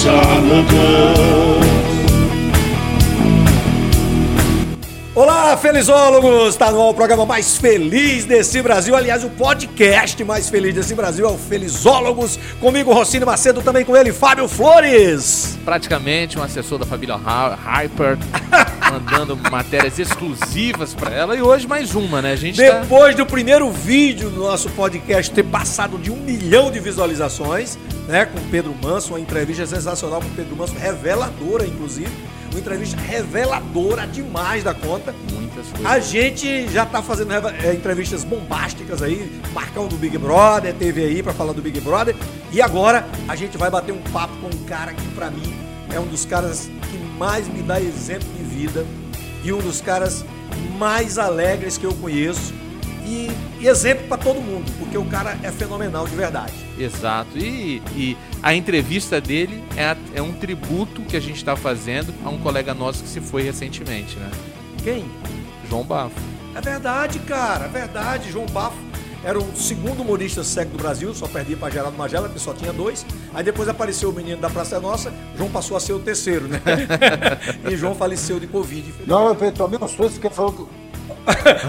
唱了歌。Olá, felizólogos! Está no ar o programa mais feliz desse Brasil. Aliás, o podcast mais feliz desse Brasil é o Felizólogos. Comigo, Rossini Macedo, também com ele, Fábio Flores. praticamente um assessor da família Hy- Hyper, mandando matérias exclusivas pra ela. E hoje mais uma, né? A gente tá... Depois do primeiro vídeo do nosso podcast ter passado de um milhão de visualizações, né? Com Pedro Manso, uma entrevista sensacional com Pedro Manso, reveladora, inclusive. Uma entrevista reveladora demais da conta. Muitas coisas. A gente já tá fazendo é, entrevistas bombásticas aí, Marcão do Big Brother, teve aí pra falar do Big Brother. E agora a gente vai bater um papo com um cara que pra mim é um dos caras que mais me dá exemplo de vida e um dos caras mais alegres que eu conheço. E, e exemplo pra todo mundo, porque o cara é fenomenal de verdade. Exato. E, e a entrevista dele é, a- é um tributo que a gente tá fazendo a um colega nosso que se foi recentemente, né? Quem? João Bafo. É verdade, cara, é verdade. João Bafo era o segundo humorista cego do Brasil, só perdia para Geraldo Magela, que só tinha dois. Aí depois apareceu o menino da Praça Nossa, João passou a ser o terceiro, né? e João faleceu de Covid. Não, eu tomei um susto porque falou que.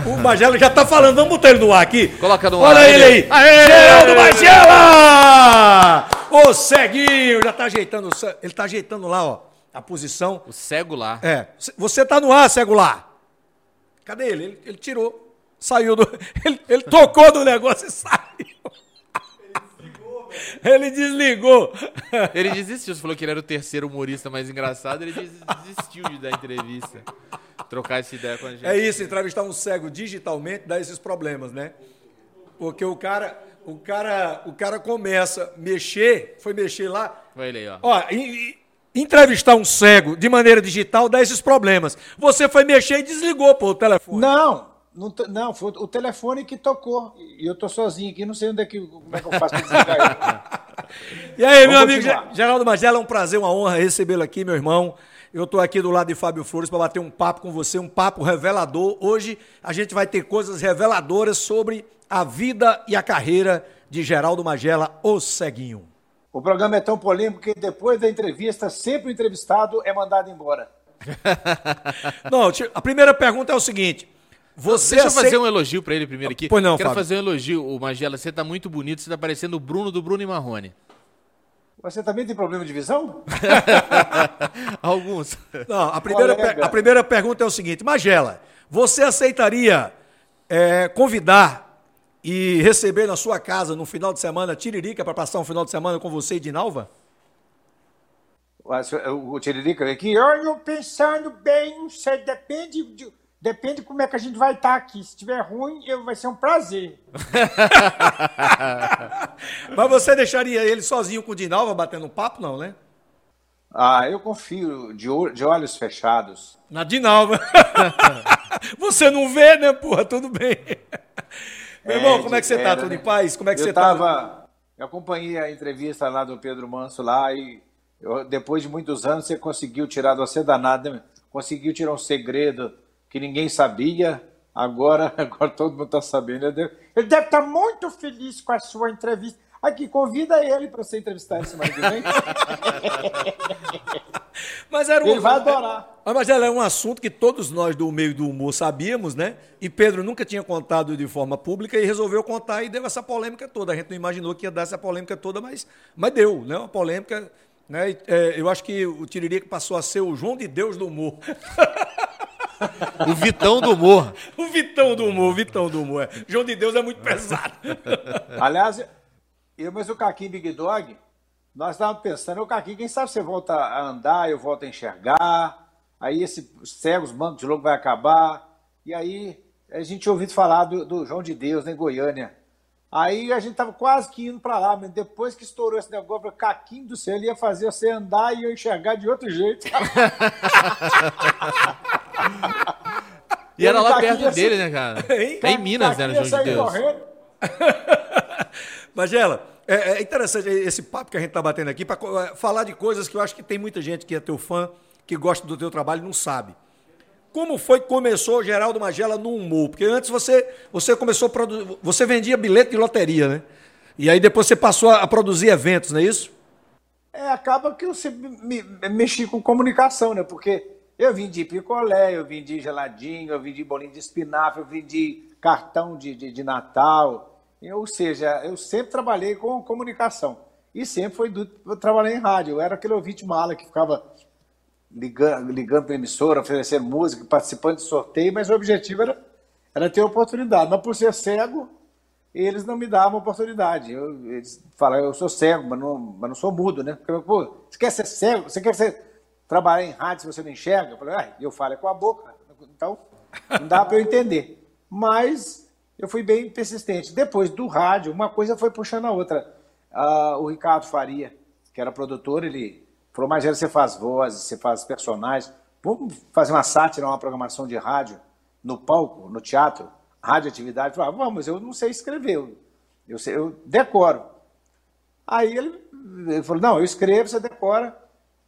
O Magela já tá falando, vamos botar ele no ar aqui. Coloca no Olha ar, ele aí! Aê! Geraldo Magela! Ô ceguinho, já tá ajeitando, o ele tá ajeitando lá, ó, a posição. O cego lá. É, você tá no ar, cego lá. Cadê ele? Ele, ele tirou, saiu do. Ele, ele tocou do negócio e saiu. Ele desligou. Ele desistiu, você falou que ele era o terceiro humorista mais engraçado, ele des- desistiu de dar entrevista. Trocar essa ideia com a gente. É isso, entrevistar um cego digitalmente dá esses problemas, né? Porque o cara, o cara, o cara começa a mexer, foi mexer lá. Olha ele aí, ó. Ó, em- em- entrevistar um cego de maneira digital dá esses problemas. Você foi mexer e desligou, pô, o telefone. Não, não, não, foi o telefone que tocou. E eu tô sozinho aqui, não sei onde é que, como é que eu faço pra desligar ele. E aí, meu Vamos amigo continuar. Ge- Geraldo Magela, é um prazer, uma honra recebê-lo aqui, meu irmão. Eu estou aqui do lado de Fábio Flores para bater um papo com você, um papo revelador. Hoje a gente vai ter coisas reveladoras sobre a vida e a carreira de Geraldo Magela, o ceguinho. O programa é tão polêmico que depois da entrevista, sempre o entrevistado é mandado embora. Não, a primeira pergunta é o seguinte: você Deixa eu fazer um elogio pra ele primeiro aqui. Pois não, Quero Fábio. fazer um elogio. O Magela, você tá muito bonito, você tá parecendo o Bruno do Bruno e Marrone. Você também tem problema de visão? Alguns. Não, a primeira, Colega. a primeira pergunta é o seguinte: Magela, você aceitaria é, convidar e receber na sua casa no final de semana Tiririca para passar um final de semana com você e Dinalva? Mas, O Tiririca veio aqui, olha, pensando bem, não sei, depende, de, depende como é que a gente vai estar aqui. Se estiver ruim, eu, vai ser um prazer. Mas você deixaria ele sozinho com o Dinalva batendo um papo, não, né? Ah, eu confio de, de olhos fechados. Na Dinalva. você não vê, né, porra? Tudo bem. Meu irmão, como é que você tá? era, Tudo em né? paz? Como é que eu você tava, tá? Eu acompanhei a entrevista lá do Pedro Manso lá e eu- depois de muitos anos você conseguiu tirar de você danado, né? conseguiu tirar um segredo que ninguém sabia. Agora, agora todo mundo está sabendo. Ele deve, ele deve estar muito feliz com a sua entrevista. Aqui, convida ele para você entrevistar que vem. Mas era um... Ele vai adorar. Mas ela é um assunto que todos nós do meio do humor sabíamos, né? E Pedro nunca tinha contado de forma pública e resolveu contar e deu essa polêmica toda. A gente não imaginou que ia dar essa polêmica toda, mas, mas deu, né? Uma polêmica. Né? E, é, eu acho que o Tiririca passou a ser o João de Deus do humor. O Vitão do Humor. o Vitão do humor, o Vitão do humor. É. João de Deus é muito pesado. Aliás, eu mas o Caquinho Big Dog, nós estávamos pensando, o Caquinho, quem sabe você volta a andar, eu volto a enxergar, aí esse cegos, manco de louco vai acabar, e aí a gente tinha ouvido falar do, do João de Deus, né, em Goiânia. Aí a gente tava quase que indo para lá, mas depois que estourou esse negócio, o Caquinho do céu, ele ia fazer você andar e eu enxergar de outro jeito. E era lá tá perto dele, né, cara? Hein? É em Minas, né, no João de Deus. correndo. Magela, é, é interessante esse papo que a gente está batendo aqui para falar de coisas que eu acho que tem muita gente que é teu fã, que gosta do teu trabalho e não sabe. Como foi que começou Geraldo Magela no humor? Porque antes você, você começou a produzir. Você vendia bilhete de loteria, né? E aí depois você passou a, produzir eventos, não é isso? É, acaba que eu sempre me, mexi com comunicação, né? Porque eu vendi picolé, eu vendi geladinho, eu vendi bolinho de espinafre, eu vendi cartão de, de, de Natal. ou seja, eu sempre trabalhei com comunicação. E sempre foi do, eu trabalhei em rádio. Eu era aquele ouvinte mala que ficava ligando, ligando para a emissora, oferecendo música, participando de sorteio, mas o objetivo era, era ter oportunidade. Mas por ser cego, eles não me davam oportunidade. Eu, eles falavam, eu sou cego, mas não, mas não sou mudo, né? Porque, pô, você quer ser cego? Você quer ser, trabalhar em rádio se você não enxerga? Eu falei, ah, eu falo é com a boca. Então, não dá para eu entender. Mas eu fui bem persistente. Depois do rádio, uma coisa foi puxando a outra. Uh, o Ricardo Faria, que era produtor, ele falou, mas você faz vozes, você faz personagens, vamos fazer uma sátira, uma programação de rádio no palco, no teatro? radioatividade, falava, vamos, eu não sei escrever, eu, eu, sei, eu decoro. Aí ele, ele, falou, não, eu escrevo, você decora.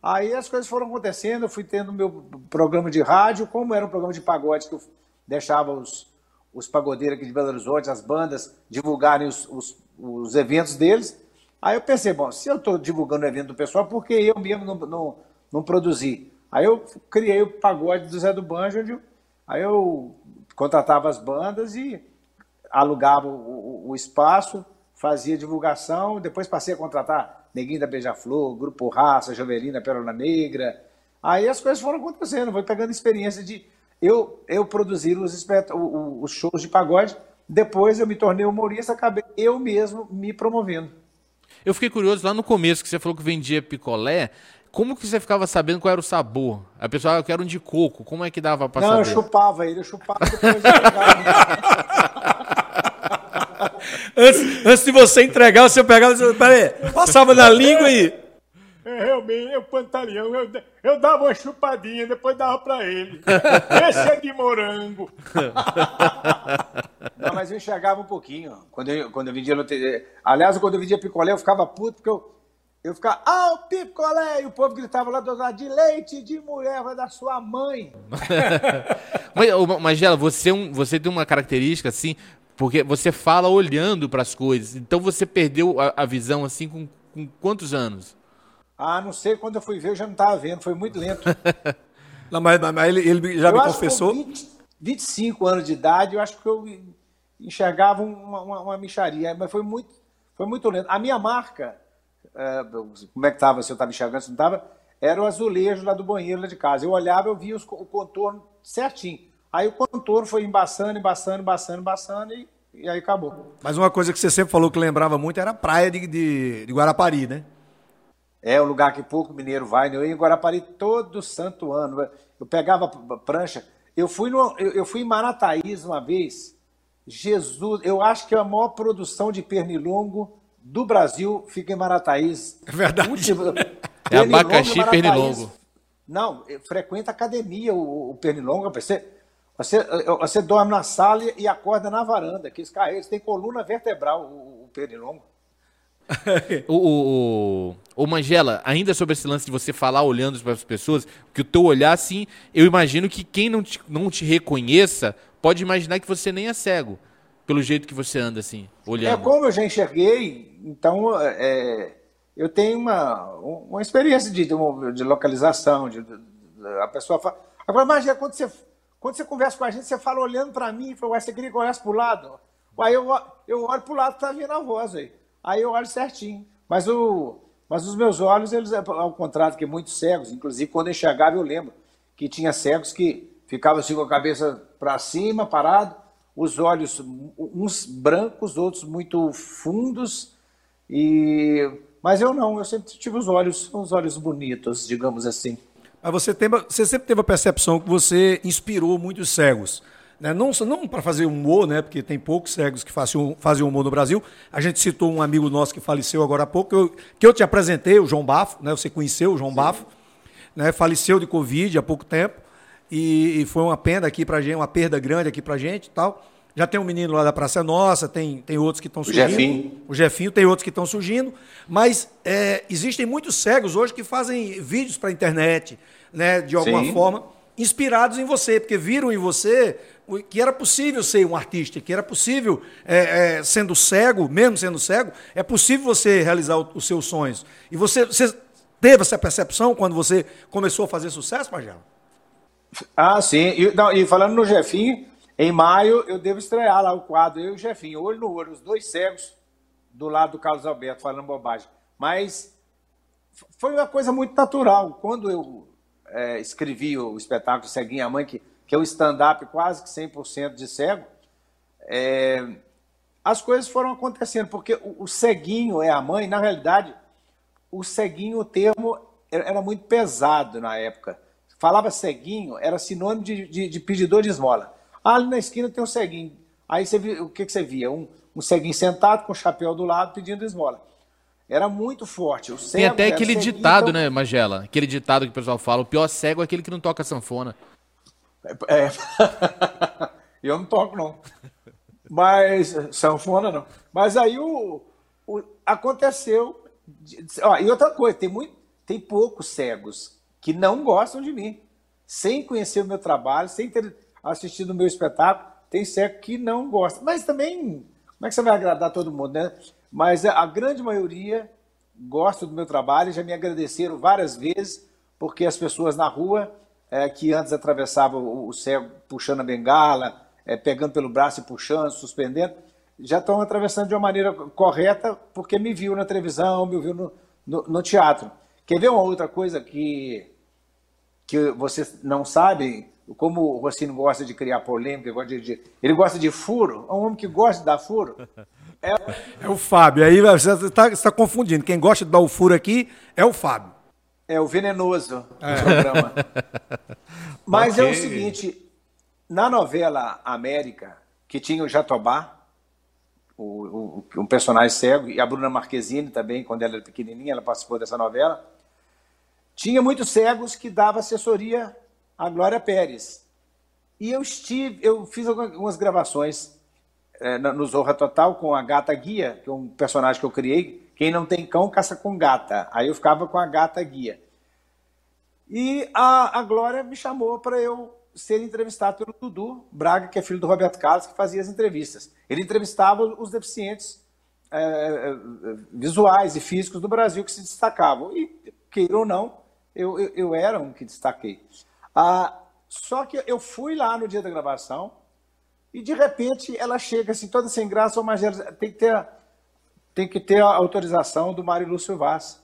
Aí as coisas foram acontecendo, eu fui tendo meu programa de rádio, como era um programa de pagode que eu deixava os, os pagodeiros aqui de Belo Horizonte, as bandas, divulgarem os, os, os eventos deles. Aí eu pensei, bom, se eu estou divulgando o evento do pessoal, por que eu mesmo não, não, não produzi? Aí eu criei o pagode do Zé do Banjo, onde eu, aí eu contratava as bandas e alugava o, o, o espaço, fazia divulgação, depois passei a contratar Neguinho da Beija-Flor, Grupo Raça, Jovelina, Pérola Negra. Aí as coisas foram acontecendo, foi pegando experiência de eu, eu produzir os, os shows de pagode, depois eu me tornei humorista, acabei eu mesmo me promovendo. Eu fiquei curioso lá no começo que você falou que vendia picolé. Como que você ficava sabendo qual era o sabor? A pessoa, ah, eu quero um de coco. Como é que dava pra Não, saber? Não, eu chupava ele, eu chupava depois eu antes, antes de você entregar, você pegava, você, peraí, passava na língua e... É, realmente, eu pantaleão, eu, eu dava uma chupadinha, depois dava pra ele. Esse é de morango. Não, mas eu enxergava um pouquinho. Quando eu, quando eu vendia loteria. Aliás, quando eu vendia picolé, eu ficava puto, porque eu eu ficava, ah, o picolé! E o povo gritava lá do lado, de leite de mulher, vai da sua mãe. mas, Magela, você, é um, você tem uma característica assim, porque você fala olhando para as coisas. Então você perdeu a, a visão assim com, com, quantos anos? Ah, não sei. Quando eu fui ver, eu já não estava vendo. Foi muito lento. não, mas, mas ele, ele, já eu me confessou. Com 20, 25 anos de idade, eu acho que eu enxergava uma, uma, uma micharia. Mas foi muito, foi muito lento. A minha marca é, como é que estava, se eu estava enxergando, se não estava, era o azulejo lá do banheiro lá de casa. Eu olhava, eu via os, o contorno certinho. Aí o contorno foi embaçando, embaçando, embaçando, embaçando e, e aí acabou. Mas uma coisa que você sempre falou que lembrava muito era a praia de, de, de Guarapari, né? É o lugar que pouco mineiro vai. Né? Eu ia em Guarapari todo santo ano. Eu pegava prancha. Eu fui, no, eu, eu fui em Marataízes uma vez. Jesus, eu acho que é a maior produção de pernilongo do Brasil fica em Marataízes. É verdade. Último, é abacaxi e pernilongo. Não, frequenta academia o, o pernilongo. Você, você, você dorme na sala e acorda na varanda. Que eles tem coluna vertebral, o, o pernilongo. o, o, o, Mangela, ainda sobre esse lance de você falar olhando para as pessoas, que o teu olhar, assim, eu imagino que quem não te, não te reconheça pode imaginar que você nem é cego pelo jeito que você anda assim, olhando. É como eu já enxerguei, então é, eu tenho uma, uma experiência de, de localização, de, de, a pessoa fala. Agora imagina quando você quando você conversa com a gente, você fala olhando para mim, fala, você queria que eu olhasse para o lado? Aí eu, eu olho para o lado, tá vindo a voz aí. Aí eu olho certinho. Mas, o, mas os meus olhos, eles, ao contrário que muitos cegos, inclusive quando eu enxergava, eu lembro que tinha cegos que ficavam assim com a cabeça para cima, parado, os olhos uns brancos, outros muito fundos, e mas eu não, eu sempre tive os olhos, os olhos bonitos, digamos assim. Mas você, tem, você sempre teve a percepção que você inspirou muitos cegos. Né? Não, não para fazer humor, né? porque tem poucos cegos que fazem, fazem humor no Brasil. A gente citou um amigo nosso que faleceu agora há pouco, que eu, que eu te apresentei, o João Bafo, né? você conheceu o João Sim. Bafo, né? faleceu de Covid há pouco tempo. E, e foi uma pena aqui para gente, uma perda grande aqui para gente e tal. Já tem um menino lá da Praça Nossa, tem, tem outros que estão surgindo. O Jefinho. O Jefinho, tem outros que estão surgindo. Mas é, existem muitos cegos hoje que fazem vídeos para a internet, né, de alguma Sim. forma, inspirados em você, porque viram em você que era possível ser um artista, que era possível, é, é, sendo cego, mesmo sendo cego, é possível você realizar os seus sonhos. E você, você teve essa percepção quando você começou a fazer sucesso, Magela? Ah, sim. E, não, e falando no Jefinho, em maio eu devo estrear lá o quadro, eu e o Jefinho, olho no olho, os dois cegos do lado do Carlos Alberto, falando bobagem. Mas foi uma coisa muito natural. Quando eu é, escrevi o espetáculo Ceguinha Mãe, que, que é o stand-up quase que 100% de cego, é, as coisas foram acontecendo, porque o, o, ceguinho é a mãe, na realidade, o ceguinho, o termo era muito pesado na época. Falava ceguinho, era sinônimo de, de, de pedidor de esmola. Ah, ali na esquina tem um ceguinho. Aí você via, o que, que você via? Um, um ceguinho sentado com o chapéu do lado pedindo esmola. Era muito forte. O tem até aquele ceguinho, ditado, então... né, Magela? Aquele ditado que o pessoal fala: o pior cego é aquele que não toca sanfona. É. é. Eu não toco, não. Mas. Sanfona, não. Mas aí o, o aconteceu. Ó, e outra coisa, tem, muito, tem poucos cegos que não gostam de mim. Sem conhecer o meu trabalho, sem ter assistido o meu espetáculo, tem cego que não gosta. Mas também, como é que você vai agradar todo mundo, né? Mas a grande maioria gosta do meu trabalho já me agradeceram várias vezes, porque as pessoas na rua, é, que antes atravessavam o, o cego puxando a bengala, é, pegando pelo braço e puxando, suspendendo, já estão atravessando de uma maneira correta porque me viu na televisão, me viu no, no, no teatro. Quer ver uma outra coisa que, que vocês não sabem? Como o Rossino gosta de criar polêmica, gosta de, ele gosta de furo, é um homem que gosta de dar furo. É, é o Fábio. Aí você está tá confundindo. Quem gosta de dar o furo aqui é o Fábio. É o venenoso é. programa. Mas okay. é o seguinte: na novela América, que tinha o Jatobá, o, o, um personagem cego, e a Bruna Marquezine também, quando ela era pequenininha, ela participou dessa novela. Tinha muitos cegos que dava assessoria à Glória Pérez. E eu estive, eu fiz algumas gravações é, no Zorra Total com a gata guia, que é um personagem que eu criei. Quem não tem cão, caça com gata. Aí eu ficava com a gata guia. E a, a Glória me chamou para eu ser entrevistado pelo Dudu Braga, que é filho do Roberto Carlos, que fazia as entrevistas. Ele entrevistava os deficientes é, visuais e físicos do Brasil que se destacavam. E, queira ou não, eu, eu, eu era um que destaquei. Ah, só que eu fui lá no dia da gravação e, de repente, ela chega assim, toda sem graça, mas tem que ter, tem que ter a autorização do Mário Lúcio Vaz.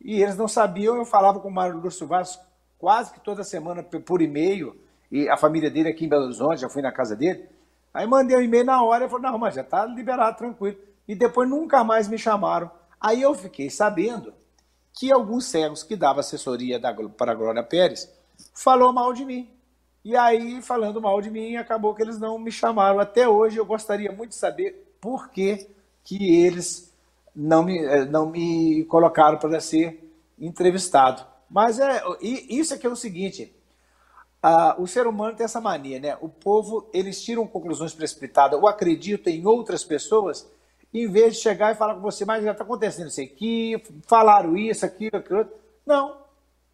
E eles não sabiam, eu falava com o Mário Lúcio Vaz quase que toda semana por e-mail, e a família dele aqui em Belo Horizonte, já fui na casa dele. Aí mandei um e-mail na hora e falou: não, mas já está liberado, tranquilo. E depois nunca mais me chamaram. Aí eu fiquei sabendo que alguns cegos que davam assessoria da, para a Glória Pérez falou mal de mim. E aí, falando mal de mim, acabou que eles não me chamaram. Até hoje eu gostaria muito de saber por que, que eles não me, eh, não me colocaram para ser entrevistado. Mas é, isso aqui é o seguinte: ah, o ser humano tem essa mania, né? O povo, eles tiram conclusões precipitadas ou acreditam em outras pessoas, em vez de chegar e falar com você, mas já está acontecendo isso aqui, falaram isso, aquilo, aquilo. Não,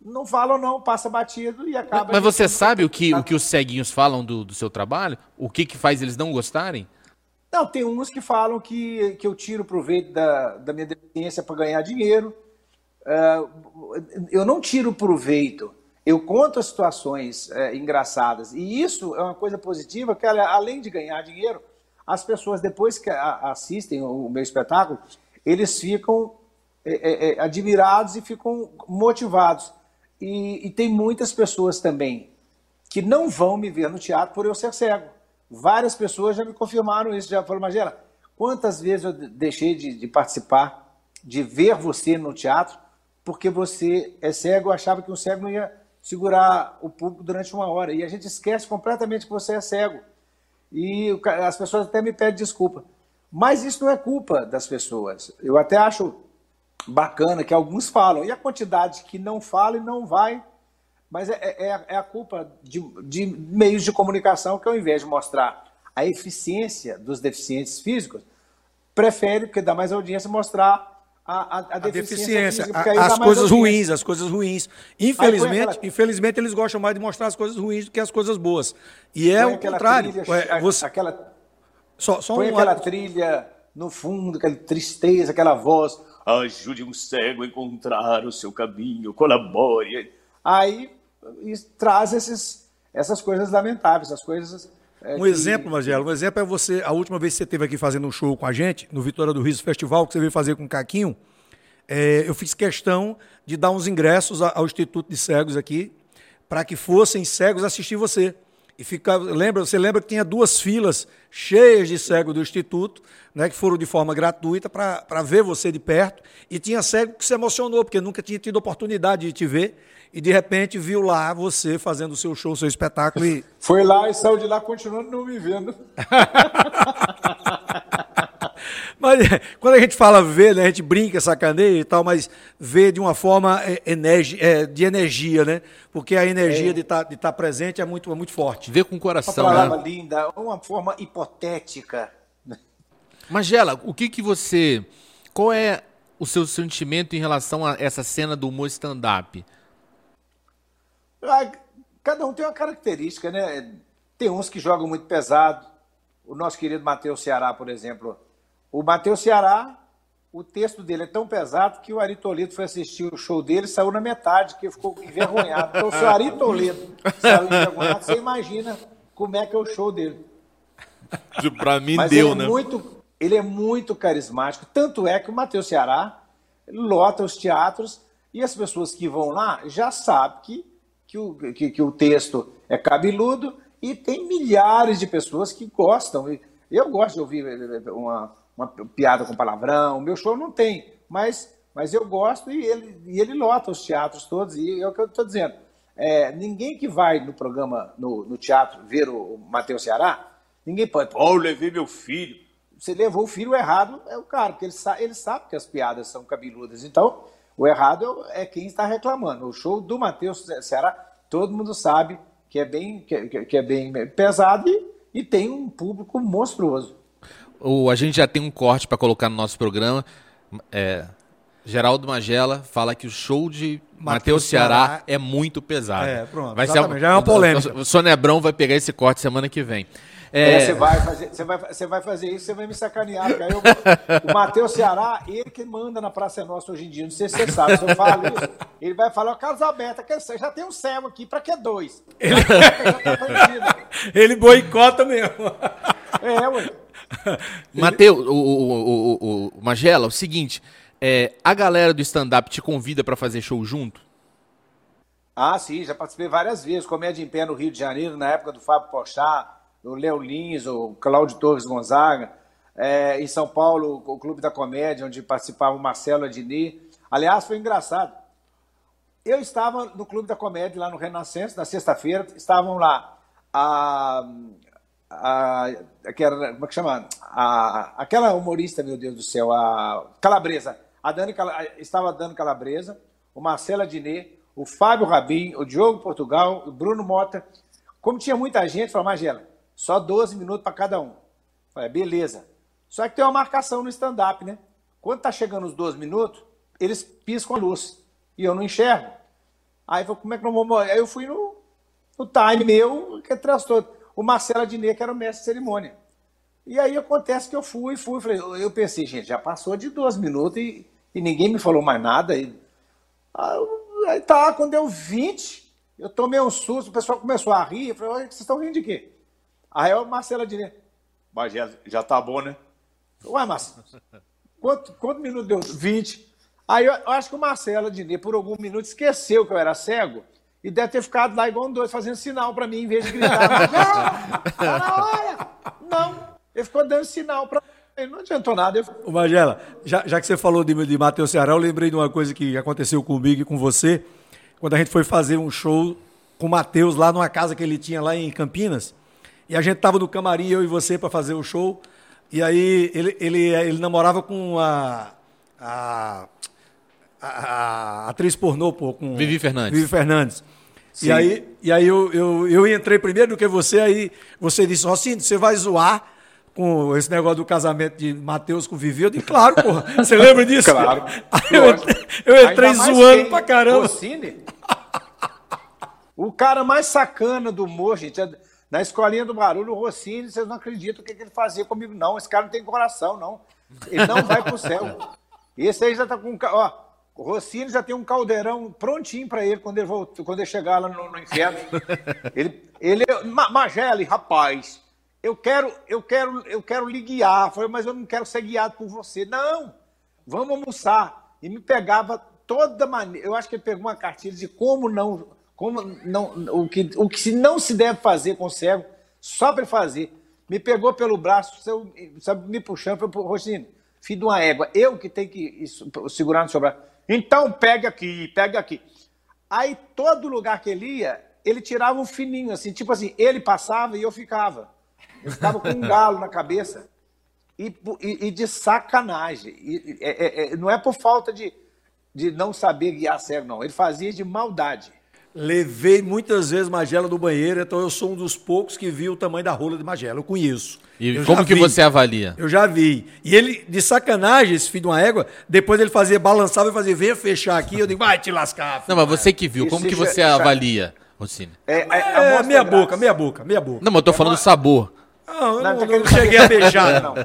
não falam não, passa batido e acaba... Mas você sabe o que, o que os ceguinhos falam do, do seu trabalho? O que, que faz eles não gostarem? Não, tem uns que falam que, que eu tiro proveito da, da minha deficiência para ganhar dinheiro. Uh, eu não tiro proveito eu conto as situações é, engraçadas. E isso é uma coisa positiva, que além de ganhar dinheiro, as pessoas, depois que assistem o meu espetáculo, eles ficam é, é, admirados e ficam motivados. E, e, tem muitas pessoas também que não vão me ver no teatro por eu ser cego. Várias pessoas já me confirmaram isso, já falaram, Magela, quantas vezes eu deixei de, de participar, de ver você no teatro, porque você é cego, eu achava que um cego não ia segurar o público durante uma hora. E a gente esquece completamente que você é cego. E as pessoas até me pedem desculpa. Mas isso não é culpa das pessoas. Eu até acho bacana que alguns falam. E a quantidade que não fala e não vai. Mas é, é, é a culpa de, de meios de comunicação que, ao invés de mostrar a eficiência dos deficientes físicos, prefere, porque dá mais audiência, mostrar a, a, a deficiência, física, as coisas ruins, as coisas ruins. Infelizmente, aquela... infelizmente eles gostam mais de mostrar as coisas ruins do que as coisas boas. E é o contrário. Trilha, você... aquela, só, só põe um aquela trilha no fundo, aquela tristeza, aquela voz. ajude um cego a encontrar o seu caminho, colabore. Aí traz esses, essas coisas lamentáveis, essas coisas. É, um que... exemplo, Magelo, um exemplo é você, a última vez que você esteve aqui fazendo um show com a gente, no Vitória do Riso Festival, que você veio fazer com o Caquinho, é, eu fiz questão de dar uns ingressos ao Instituto de Cegos aqui, para que fossem cegos assistir você. E fica, lembra, você lembra que tinha duas filas cheias de cegos do Instituto, né, que foram de forma gratuita para ver você de perto. E tinha cego que se emocionou, porque nunca tinha tido oportunidade de te ver. E de repente viu lá você fazendo o seu show, o seu espetáculo. E... Foi lá e saiu de lá continuando não me vendo. Mas quando a gente fala ver, né, a gente brinca, sacaneia e tal, mas ver de uma forma é, energi, é, de energia, né? Porque a energia é. de tá, estar tá presente é muito, é muito forte. Ver com o coração. Uma palavra né? linda, uma forma hipotética. Magela, o que que você. Qual é o seu sentimento em relação a essa cena do humor stand-up? Ah, cada um tem uma característica, né? Tem uns que jogam muito pesado. O nosso querido Matheus Ceará, por exemplo, o Matheus Ceará, o texto dele é tão pesado que o Ari Toledo foi assistir o show dele e saiu na metade, que ficou envergonhado. Então, se o Ari Toledo saiu envergonhado, você imagina como é que é o show dele. Pra mim Mas deu, ele é né? Muito, ele é muito carismático. Tanto é que o Matheus Ceará lota os teatros e as pessoas que vão lá já sabem que, que, o, que, que o texto é cabeludo e tem milhares de pessoas que gostam. Eu gosto de ouvir uma, uma piada com palavrão. O meu show não tem, mas, mas eu gosto e ele, e ele lota os teatros todos. E é o que eu estou dizendo. É, ninguém que vai no programa, no, no teatro, ver o, Matheus Ceará, ninguém pode. Pô, eu levei meu filho. Você levou o filho errado, é o cara, porque ele, sa ele sabe que as piadas são cabeludas. Então, o errado é quem está reclamando. O show do Matheus Ceará, todo mundo sabe que é bem, que, que é bem pesado e, e tem um público monstruoso. O, a gente já tem um corte para colocar no nosso programa. É, Geraldo Magela fala que o show de Matheus Ceará, Ceará é muito pesado. É, pronto. Vai ser, já é uma polêmica. O Sônia Abrão vai pegar esse corte semana que vem. É... É, você, vai fazer, você, vai, você vai fazer isso, você vai me sacanear. Eu, o Matheus Ceará, ele que manda na Praça Nossa hoje em dia. Não sei se você sabe. Se eu falo isso, ele vai falar: Carlos Alberto, já tem um céu aqui, para que dois? Ele, tá ele boicota mesmo. É, ué. Matheus, o, o, o, o, Magela, o seguinte, é, a galera do stand-up te convida para fazer show junto? Ah, sim, já participei várias vezes. Comédia em Pé no Rio de Janeiro, na época do Fábio Pochá, o Léo Lins, o Cláudio Torres Gonzaga. É, em São Paulo, o Clube da Comédia, onde participava o Marcelo Adini. Aliás, foi engraçado. Eu estava no Clube da Comédia, lá no Renascença, na sexta-feira. Estavam lá a a, aquela, como é que chama? A, aquela humorista, meu Deus do céu, a Calabresa. A Dani, estava a Dani Calabresa, o Marcelo Adnet, o Fábio Rabin, o Diogo Portugal, o Bruno Mota. Como tinha muita gente, falou, Magela, só 12 minutos para cada um. Falei, beleza. Só que tem uma marcação no stand-up, né? Quando tá chegando os 12 minutos, eles piscam a luz. E eu não enxergo. Aí eu falei, como é que não vou Aí eu fui no, no time meu, que é transtorno o Marcelo Adnet, que era o mestre de cerimônia. E aí acontece que eu fui, fui, falei, eu pensei, gente, já passou de dois minutos e, e ninguém me falou mais nada. E, aí tá, quando deu 20, eu tomei um susto, o pessoal começou a rir, eu falei, vocês estão rindo de quê? Aí o Marcelo Adnet, mas já, já tá bom, né? Ué, Marcelo, quanto, quanto minuto deu? 20. Aí eu, eu acho que o Marcelo Adnet, por algum minuto, esqueceu que eu era cego e deve ter ficado lá igual um doido, fazendo sinal para mim, em vez de gritar. Não, tá na hora! Não, ele ficou dando sinal para ele não adiantou nada. Eu... Ô Magela, já, já que você falou de, de Matheus Ceará, eu lembrei de uma coisa que aconteceu comigo e com você, quando a gente foi fazer um show com o Matheus lá numa casa que ele tinha lá em Campinas. E a gente tava no camarim, eu e você, para fazer o show. E aí ele, ele, ele namorava com a, a a, a atriz pornô pô, com Vivi Fernandes. Vivi Fernandes. Sim. E aí, e aí eu, eu, eu entrei primeiro do que você, aí você disse, Rocinho, você vai zoar com esse negócio do casamento de Matheus com Vivi? Eu disse, claro, porra. Você lembra disso? Claro. Aí eu entrei, eu entrei zoando pra caramba. Rossini? o cara mais sacana do humor, gente, é na escolinha do barulho, o Rossini, vocês não acreditam o que, que ele fazia comigo, não. Esse cara não tem coração, não. Ele não vai pro céu. Esse aí já tá com. Ó, o Rossini já tem um caldeirão prontinho para ele quando ele, volta, quando ele chegar lá no, no inferno. ele, ele, Mageli, rapaz, eu quero, eu quero, eu quero lhe guiar. Falei, mas eu não quero ser guiado por você. Não, vamos almoçar. E me pegava toda maneira. Eu acho que ele pegou uma cartilha de como não, como não, o que, o que não se deve fazer com o cego, só para fazer. Me pegou pelo braço, sabe, me puxando, falei, Rossini, filho de uma égua, eu que tenho que segurar no seu braço. Então pega aqui, pega aqui. Aí todo lugar que ele ia, ele tirava um fininho, assim, tipo assim, ele passava e eu ficava. Eu ficava com um galo na cabeça. E, e, e de sacanagem. E, é, é, não é por falta de, de não saber guiar cego, não. Ele fazia de maldade. Levei muitas vezes Magela do banheiro, então eu sou um dos poucos que viu o tamanho da rola de Magela. Eu conheço. E eu como que vi. você avalia? Eu já vi. E ele, de sacanagem, esse filho de uma égua, depois ele fazia, balançava e fazia, venha fechar aqui, eu digo, vai te lascar. Não, mas você que viu, como que você avalia, Rocine? É, é, é meia boca, meia boca, meia boca. Não, mas eu tô falando do sabor. Não, eu não, não, não cheguei a beijar, não.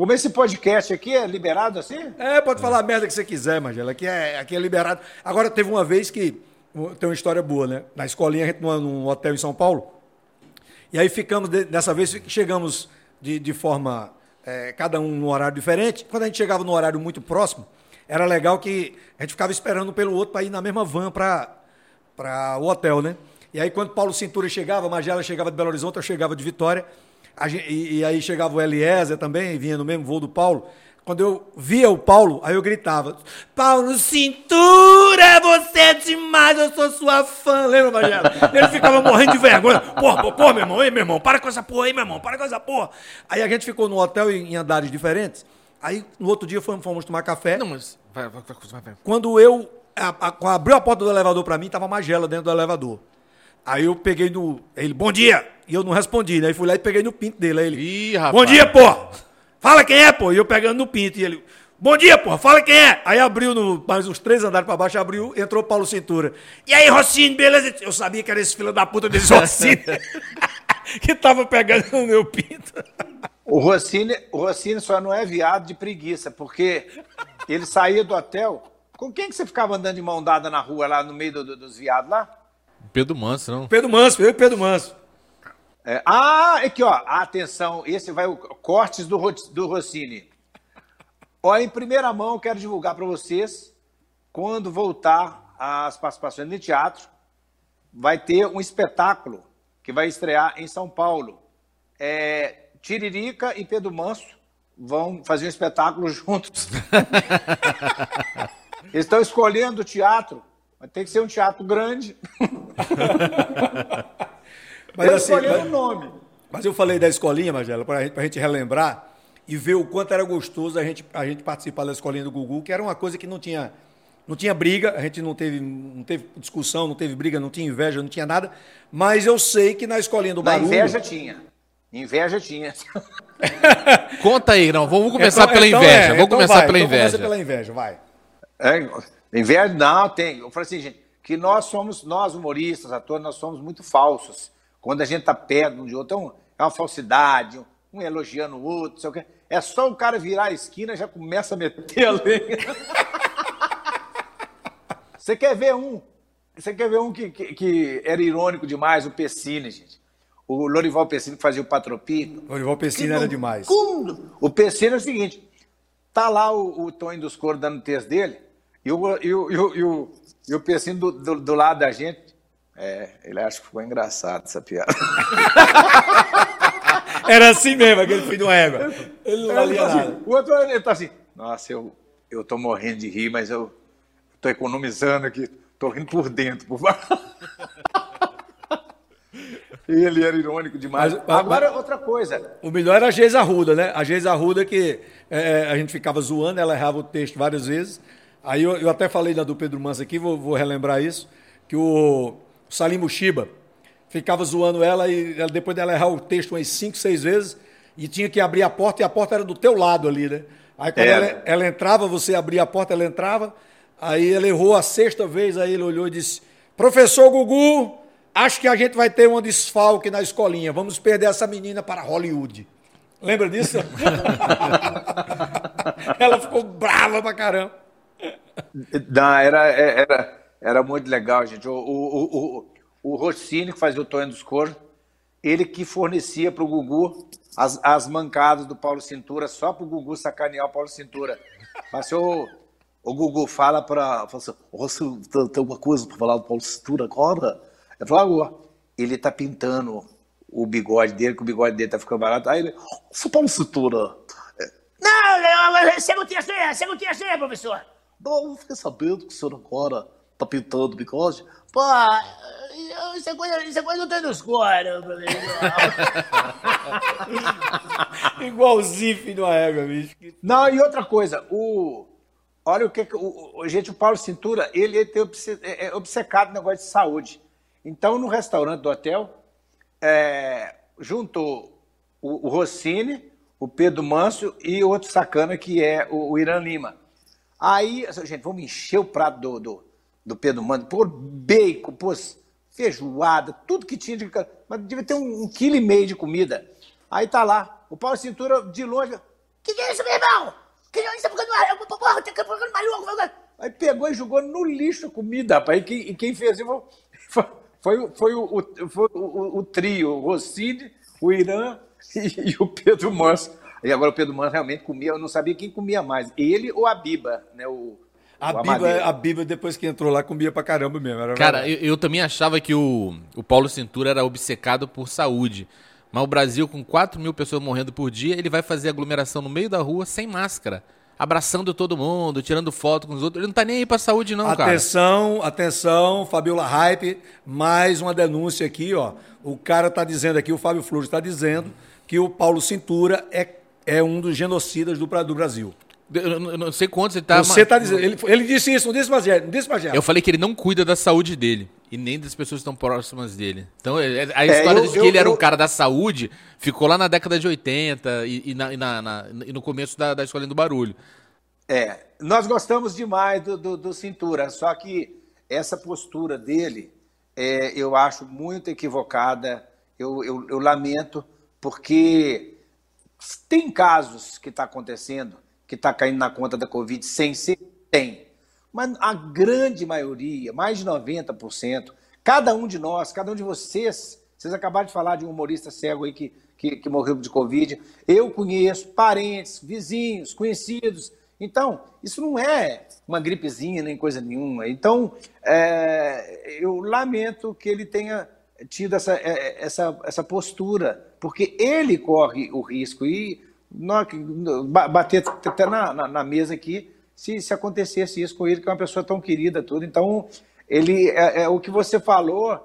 Como esse podcast aqui é liberado assim? É, pode falar a merda que você quiser, Magela. Aqui é, aqui é liberado. Agora, teve uma vez que. Tem uma história boa, né? Na escolinha, a gente num hotel em São Paulo. E aí ficamos, dessa vez, chegamos de, de forma. É, cada um num horário diferente. Quando a gente chegava no horário muito próximo, era legal que a gente ficava esperando pelo outro para ir na mesma van para o hotel, né? E aí, quando Paulo Cintura chegava, Magela chegava de Belo Horizonte, eu chegava de Vitória. Gente, e, e, aí chegava o Eliezer também, vinha no mesmo voo do Paulo. Quando eu via o Paulo, aí eu gritava: Paulo Cintura, você é demais, eu sou sua fã. Lembra, Magela? Ele ficava morrendo de vergonha. Porra, porra, porra, meu irmão, ei, meu irmão, para com essa porra aí, meu irmão, para com essa porra. Aí a gente ficou no hotel em, andares diferentes. Aí no outro dia fomos, fomos tomar café. Não, mas. Vai, vai, vai, vai. Quando eu a, a, abriu a porta do elevador para mim, tava Magela dentro do elevador. Aí eu peguei no. Ele, bom dia! E eu não respondi, né? Aí fui lá e peguei no pinto dele. Aí ele. Ih, rapaz. Bom dia, pô! Fala quem é, pô! E eu pegando no pinto. E ele. Bom dia, pô! Fala quem é! Aí abriu no, mais uns três andares para baixo, abriu, entrou Paulo Cintura. E aí, Rocinho, beleza? Eu sabia que era esse filho da puta desse Rocinho. que tava pegando no meu pinto. O Rossini, o Rossini só não é viado de preguiça, porque ele saía do hotel. Com quem que você ficava andando de mão dada na rua lá no meio do, do, dos viados lá? Pedro Manso, não? Pedro Manso, eu e Pedro Manso. É, ah, aqui, ó. Atenção, esse vai o cortes do, do Rossini. Ó, em primeira mão, quero divulgar para vocês, quando voltar as participações no teatro, vai ter um espetáculo que vai estrear em São Paulo. É, Tiririca e Pedro Manso vão fazer um espetáculo juntos. Eles estão escolhendo o teatro, mas tem que ser um teatro grande. Mas eu assim, escolhi o nome. Mas eu falei da escolinha, Magela, para a gente relembrar e ver o quanto era gostoso a gente, a gente participar da escolinha do Gugu, que era uma coisa que não tinha, não tinha briga, a gente não teve, não teve discussão, não teve briga, não tinha inveja, não tinha nada. Mas eu sei que na escolinha do Barulho... Na inveja tinha. Inveja tinha. Conta aí, não. Vamos começar então, pela então inveja. É, Vamos então começar vai, pela então inveja. Começa pela inveja, vai. É, inveja, não, tem. Eu falei assim, gente, que nós somos, nós humoristas, atores, nós somos muito falsos. Quando a gente está perto um de outro, então, é uma falsidade, um elogiando o outro, sei o quê. É só o cara virar a esquina já começa a meter a lenha. Você quer ver um? Você quer ver um que, que, que era irônico demais, o Pessine, gente. O Lorival Pessine que fazia o Patropi. Lorival Pessine era demais. O Pessine é o seguinte: tá lá o, o Tony dos Coros dando o texto dele, e o, e o, e o, e o, e o Pessine do, do, do lado da gente, é, ele acha que ficou engraçado essa piada. Era assim mesmo, aquele filho de uma égua. Ele não valia assim, nada. O outro ele tá assim, nossa, eu, eu tô morrendo de rir, mas eu tô economizando aqui, tô rindo por dentro, por Ele era irônico demais. Mas, Agora, mas, outra coisa. O melhor era a Geisa Arruda, né? A Geisa Arruda que é, a gente ficava zoando, ela errava o texto várias vezes. Aí eu, eu até falei da do Pedro Manso aqui, vou, vou relembrar isso, que o Salim Mushiba, ficava zoando ela e depois dela errar o texto umas cinco, seis vezes e tinha que abrir a porta e a porta era do teu lado ali, né? Aí quando é. ela, ela, entrava, você abria a porta, ela entrava, aí ela errou a sexta vez, aí ele olhou e disse, professor Gugu, acho que a gente vai ter um desfalque na escolinha, vamos perder essa menina para Hollywood. Lembra disso? Ela ficou brava pra caramba. Não, era, era, era muito legal, gente. O, o, o, o Rossini, que fazia o Tonho dos Coros, ele que fornecia para o Gugu as, as mancadas do Paulo Cintura, só para o Gugu sacanear o Paulo Cintura. Mas o, o Gugu fala para. Fala assim, tem uma coisa para falar do Paulo Cintura agora? Ele fala, ele tá pintando o bigode dele, que o bigode dele tá ficando barato. Aí ele, seu Paulo Cintura. Não, não, você não tinha ideia, você não tinha ideia, professor. Não, eu fiquei sabendo que o senhor agora tá pintando o bigode. Pô, isso é coisa, isso é coisa do Tênis Score, Igualzinho, filho de uma égua, bicho. Não, e outra coisa, o. Olha o que. O, o, gente, o Paulo Cintura, ele, ele tem obce, é, é obcecado no negócio de saúde. Então, no restaurante do hotel, é, juntou o, o Rossini, o Pedro Manso e outro sacana que é o, o Irã Lima. Aí, gente, vamos encher o prato do, do, do Pedro Manso, pôr bacon, pôs feijoada, tudo que tinha de. Mas devia ter um, um quilo e meio de comida. Aí tá lá, o Paulo Cintura de longe. Que que é isso, meu irmão? Que é isso? Porra, tá ficando maluco. Aí pegou e jogou no lixo a comida, rapaz. E quem, e quem fez isso foi, foi, foi, o, foi o, o, o, trio, o Rossini, o Irã e, e, o Pedro Manso. E agora o Pedro Manso realmente comia, eu não sabia quem comia mais, ele ou a Biba, né? O, a Bíblia, a Bíblia, depois que entrou lá, comia pra caramba mesmo. Cara, eu, eu, também achava que o, o Paulo Cintura era obcecado por saúde. Mas o Brasil, com 4 mil pessoas morrendo por dia, ele vai fazer aglomeração no meio da rua sem máscara. Abraçando todo mundo, tirando foto com os outros. Ele não tá nem aí pra saúde, não, atenção, cara. Atenção, atenção, Fabiola Hype. Mais uma denúncia aqui, ó. O cara tá dizendo aqui, o Fábio Flores está dizendo que o Paulo Cintura é, é um dos genocidas do, do Brasil. Eu não sei quantos ele tá. Você está dizendo. Ele, ele disse isso, não disse Magé, não disse Magé. Eu falei que ele não cuida da saúde dele. E nem das pessoas que estão próximas dele. Então, é, é, a história é, eu, de que eu, ele era um cara da saúde ficou lá na década de 80 e, e, na, e, na, na, e no começo da, da Escola do Barulho. É, nós gostamos demais do, do, do Cintura, só que essa postura dele é, eu acho muito equivocada. Eu, eu, eu lamento, porque tem casos que está acontecendo que está caindo na conta da Covid sem ser? Tem. Mas a grande maioria, mais de 90%, cada um de nós, cada um de vocês, vocês acabaram de falar de um humorista cego aí que, que, que morreu de Covid. Eu conheço parentes, vizinhos, conhecidos. Então, isso não é uma gripezinha nem coisa nenhuma. Então, é, eu lamento que ele tenha tido essa, é, essa, essa postura, porque ele corre o risco. E bater até na, na, na, mesa aqui se, se acontecesse isso com ele, que é uma pessoa tão querida, tudo. Então, ele é, é o que você falou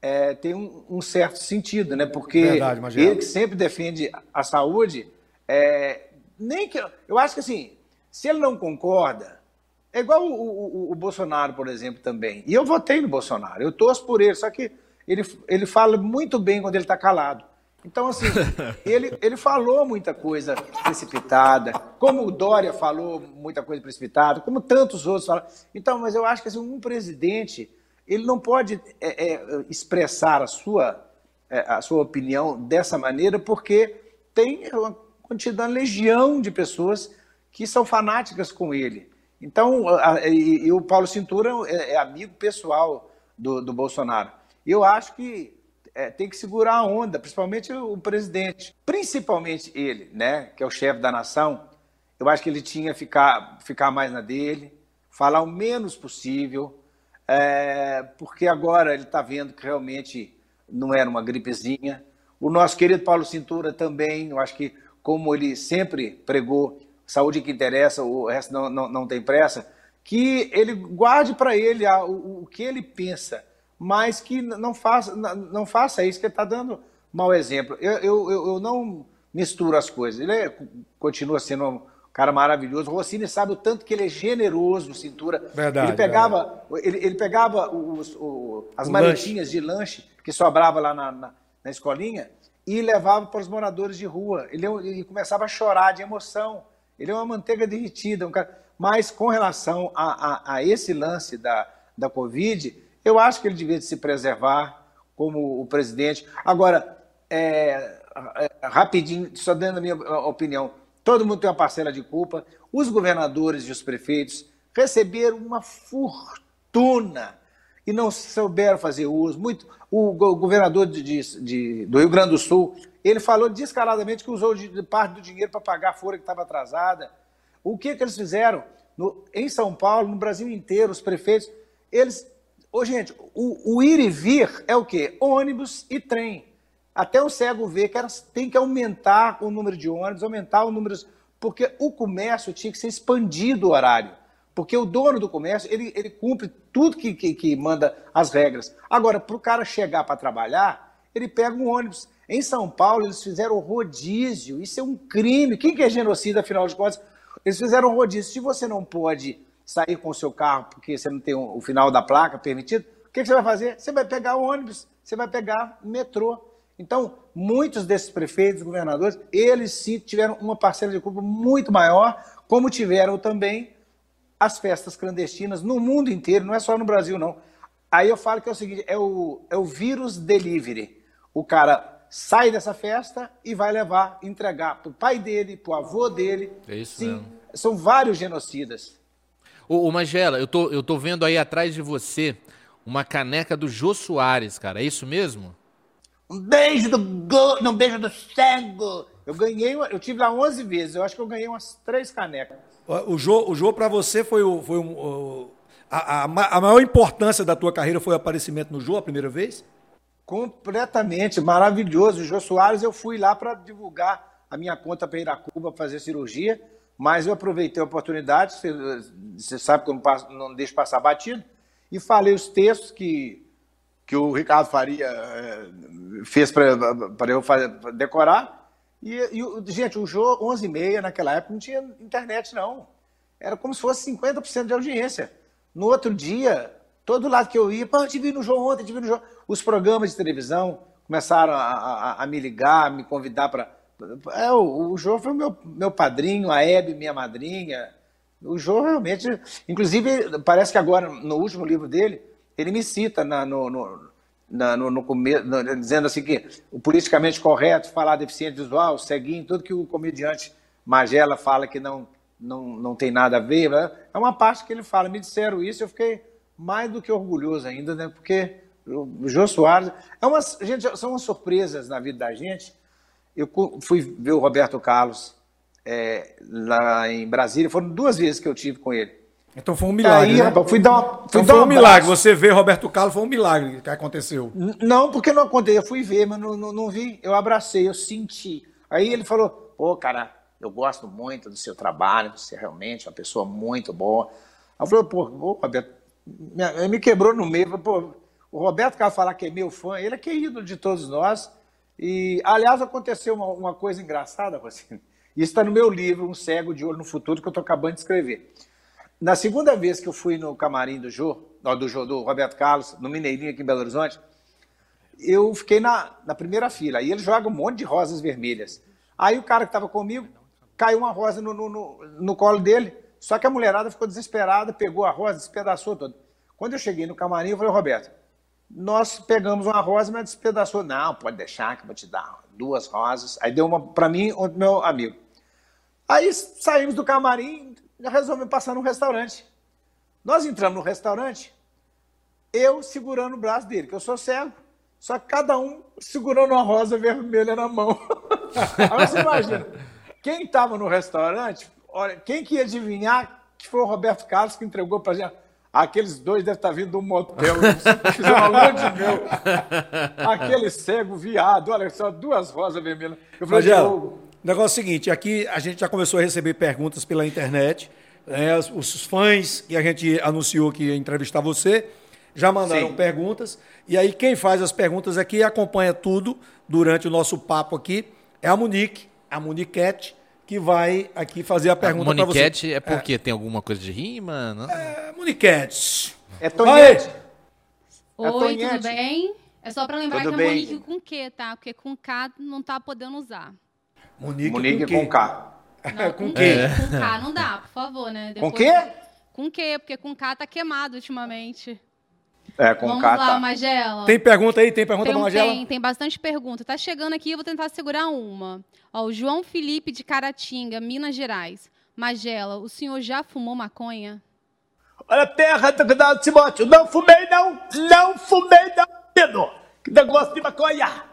é, tem um, um, certo sentido, né? Porque Verdade, ele que sempre defende a saúde, é, nem que eu acho que assim, se ele não concorda, é igual o, o, o, Bolsonaro, por exemplo, também. E eu votei no Bolsonaro, eu torço por ele, só que ele, ele fala muito bem quando ele está calado. Então, assim, ele, ele falou muita coisa precipitada, como o Dória falou muita coisa precipitada, como tantos outros falaram. Então, mas eu acho que assim, um presidente, ele não pode é, é, expressar a sua, é, a sua opinião dessa maneira, porque tem uma quantidade, uma legião de pessoas que são fanáticas com ele. Então, a, e, e, o Paulo Cintura é, é amigo pessoal do, do Bolsonaro. Eu acho que é, tem que segurar a onda, principalmente o presidente, principalmente ele, né, que é o chefe da nação. Eu acho que ele tinha que ficar, ficar mais na dele, falar o menos possível, é, porque agora ele está vendo que realmente não era uma gripezinha. O nosso querido Paulo Cintura também, eu acho que, como ele sempre pregou, saúde que interessa, o resto não, não, não tem pressa, que ele guarde para ele a, o, o que ele pensa mas que não faça, não faça isso, que ele está dando mau exemplo. Eu, eu, eu não misturo as coisas. Ele é, continua sendo um cara maravilhoso. O Rossini sabe o tanto que ele é generoso, cintura. Verdade. Ele pegava, ele, ele, pegava os, o, as maletinhas de lanche que sobrava lá na, na, na escolinha e levava para os moradores de rua. Ele, ele, começava a chorar de emoção. Ele é uma manteiga derretida. Um cara... Mas com relação a, a, a esse lance da, da Covid, eu acho que ele devia se preservar como o presidente. Agora, é, é, rapidinho, só dando a minha opinião, todo mundo tem uma parcela de culpa. Os governadores e os prefeitos receberam uma fortuna e não souberam fazer uso. Muito, o, governador de, de, do Rio Grande do Sul, ele falou descaradamente que usou de, parte do dinheiro para pagar a folha que estava atrasada. O que, que eles fizeram? No, em São Paulo, no Brasil inteiro, os prefeitos, eles. Ô, gente, o, o ir e vir é o quê? Ônibus e trem. Até o cego ver que era, tem que aumentar o número de ônibus, aumentar o número. Porque o comércio tinha que ser expandido o horário. Porque o dono do comércio, ele, ele cumpre tudo que, que, que manda as regras. Agora, para o cara chegar para trabalhar, ele pega um ônibus. Em São Paulo, eles fizeram rodízio. Isso é um crime. Quem que é genocida, afinal de contas? Eles fizeram rodízio. Se você não pode sair com o seu carro porque você não tem o final da placa permitido, o que, que você vai fazer? Você vai pegar o ônibus, você vai pegar metrô. Então, muitos desses prefeitos, governadores, eles sim tiveram uma parcela de culpa muito maior, como tiveram também as festas clandestinas no mundo inteiro, não é só no Brasil, não. Aí eu falo que é o seguinte: é o, é o vírus delivery. O cara sai dessa festa e vai levar, entregar para o pai dele, para o avô dele. É isso Sim, mesmo. São vários genocidas. Ô, ô Magela, eu tô, eu tô vendo aí atrás de você uma caneca do Jô Soares, cara. É isso mesmo? Um beijo do go... não, um beijo do cego. Eu ganhei, eu tive lá 11 vezes. Eu acho que eu ganhei umas três canecas. O jogo, o jogo para você foi, o, foi um, o, a, a, maior importância da tua carreira foi o aparecimento no jogo a primeira vez? Completamente, maravilhoso. O Jô Soares, eu fui lá para divulgar a minha conta para Iracuba fazer cirurgia, mas eu aproveitei a oportunidade, você, você sabe que eu não, passo, não deixo passar batido, e falei os textos que, que o Ricardo Faria é, fez para eu fazer, decorar, e, e gente, o jogo 11 e meia naquela época não tinha internet, não. Era como se fosse 50% de audiência. No outro dia, todo lado que eu ia, pô, eu te vi no jogo ontem, te vi no jogo. Os programas de televisão começaram a, a, a me ligar, me convidar para. É, o, o Jô foi meu, meu padrinho, a Hebe, minha madrinha. O Jô realmente. Inclusive, parece que agora, no último livro dele, ele me cita na, no, no na, no, no começo, dizendo assim que o politicamente correto, falar deficiente visual, ceguinho, tudo que o comediante Magela fala que não, não, não tem nada a ver, né? é uma parte que ele fala. Me disseram isso, eu fiquei mais do que orgulhoso ainda, né? Porque o Jô Soares. É uma, gente, são umas surpresas na vida da gente. Eu fui ver o Roberto Carlos é, lá em Brasília, foram duas vezes que eu tive com ele. Então foi um milagre. Aí, né? rapaz, fui dar uma, fui então dar foi um milagre. Você ver Roberto Carlos foi um milagre que aconteceu. Não, porque não aconteceu. Eu fui ver, mas não, não, não, vi. Eu abracei, eu senti. Aí ele falou: pô, cara, eu gosto muito do seu trabalho, você é realmente uma pessoa muito boa. Aí eu falei: pô, Roberto, ele me quebrou no meio. Pô, o Roberto Carlos falar que é meu fã, ele é querido de todos nós. E, aliás, aconteceu uma, uma coisa engraçada, você. Isso está no meu livro, Um Cego de Olho no Futuro, que eu estou acabando de escrever. Na segunda vez que eu fui no camarim do Jô, do Jô, do Roberto Carlos, no Mineirinho aqui em Belo Horizonte, eu fiquei na, na primeira fila. E ele joga um monte de rosas vermelhas. Aí o cara que estava comigo, caiu uma rosa no, no, no, no, colo dele, só que a mulherada ficou desesperada, pegou a rosa, despedaçou toda. Quando eu cheguei no camarim, eu falei, Roberto, nós pegamos uma rosa, mas despedaçou. Não, pode deixar que eu vou te dar duas rosas. Aí deu uma para mim e meu amigo. Aí saímos do camarim, resolvemos passar num restaurante. Nós entramos no restaurante, eu segurando o braço dele, que eu sou cego, só que cada um segurando uma rosa vermelha na mão. Aí você imagina, quem estava no restaurante, olha, quem que ia adivinhar que foi o Roberto Carlos que entregou para gente? Aqueles dois devem estar vindo de um motel, uma de meu. Aquele cego, viado, olha só, duas rosas vermelhas. Eu falei, Rogério, o negócio é o seguinte, aqui a gente já começou a receber perguntas pela internet. Né, os fãs que a gente anunciou que ia entrevistar você já mandaram Sim. perguntas. E aí quem faz as perguntas aqui e acompanha tudo durante o nosso papo aqui é a Monique, a Moniquete, que vai aqui fazer a pergunta para você. Moniquete é porque é. tem alguma coisa de rima? Não? É, Moniquete. É Tonhete. Oi, é tudo bem? É só para lembrar tudo que é Monique com Q, tá? Porque com K não tá podendo usar. Monique, Monique com, com K. Não, com, quê? É. Com K não dá, por favor, né? Depois... Com quê? Com quê? Porque com K tá queimado ultimamente. É, com Vamos K lá, tá. Magela. Tem pergunta aí? Tem pergunta tem, pra Magela? Tem, tem bastante pergunta. Tá chegando aqui, eu vou tentar segurar uma. Ó, o João Felipe de Caratinga, Minas Gerais. Magela, o senhor já fumou maconha? Olha, terra do Timóteo, não fumei não, não fumei não, Pedro. Que negócio de maconha.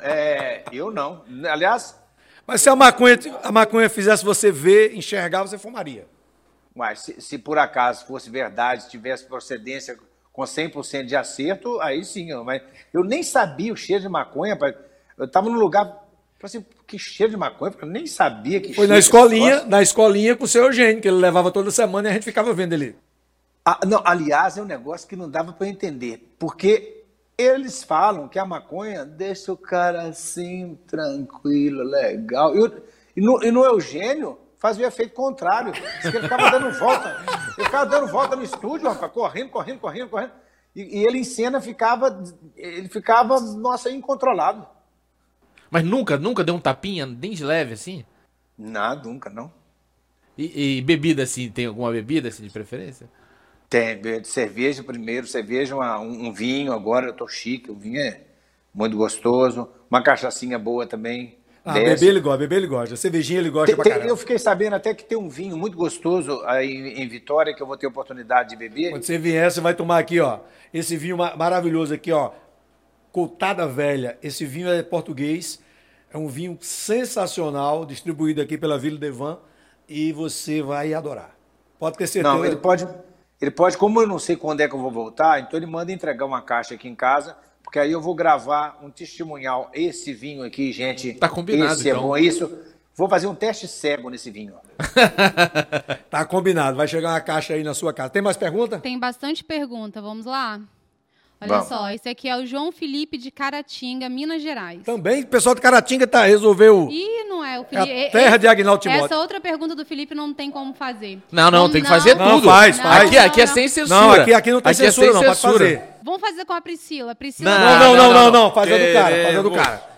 É, eu não. Aliás... Mas se a maconha, a maconha fizesse você ver, enxergar, você fumaria. Mas se, se por acaso fosse verdade, tivesse procedência com 100% de acerto, aí sim. Mas eu nem sabia o cheiro de maconha. Eu estava num lugar Falei assim, que cheiro de maconha, eu nem sabia que Foi na escolinha, na escolinha com o seu Eugênio, que ele levava toda semana e a gente ficava vendo ele. Ah, não, aliás, é um negócio que não dava para entender, porque eles falam que a maconha deixa o cara assim, tranquilo, legal. e, no, e no Eugênio fazia o efeito contrário. Diz que ele ficava dando volta. Ele ficava dando volta no estúdio, rapaz, correndo, correndo, correndo, correndo. E, e ele em cena ficava, ele ficava, nossa, incontrolado. Mas nunca, nunca deu um tapinha, nem de leve, assim? Nada, nunca, não. E, e, bebida, assim, tem alguma bebida assim, de preferência? Tem, cerveja primeiro, cerveja, uma, um, um, vinho, agora eu tô chique, o vinho é muito gostoso, uma cachaçinha boa também. Ah, beber ele gosta, beber ele gosta, cervejinha ele gosta tem, tem, Eu fiquei sabendo até que tem um vinho muito gostoso aí em Vitória, que eu vou ter oportunidade de beber. Quando você vier, você vai tomar aqui, ó, esse vinho maravilhoso aqui, ó, Cotada Velha. Esse vinho é português, é um vinho sensacional, distribuído aqui pela Vila Devan, e você vai adorar. Pode ter certeza. Não, ele pode, ele pode, como eu não sei quando é que eu vou voltar, então ele manda entregar uma caixa aqui em casa, porque aí eu vou gravar um testemunhal. Esse vinho aqui, gente. Tá combinado. Esse é então. é bom. Isso. Vou fazer um teste cego nesse vinho. tá combinado. Vai chegar uma caixa aí na sua casa. Tem mais pergunta? Tem bastante pergunta. Vamos lá? Olha Vamos. só, esse aqui é o João Felipe de Caratinga, Minas Gerais. Também o pessoal de Caratinga tá, resolveu. Ih, não é o Felipe. É a terra de Agnaldo Timóteo. Essa outra pergunta do Felipe não tem como fazer. Não, não, tem que fazer não, tudo. Não, faz, faz. Aqui, aqui é sem censura. Não, aqui, aqui não tem aqui é censura, é não, censura. pode fazer. Vamos fazer com a Priscila. Priscila não, não, não, não, não, não. Faz a do cara, faz a do cara.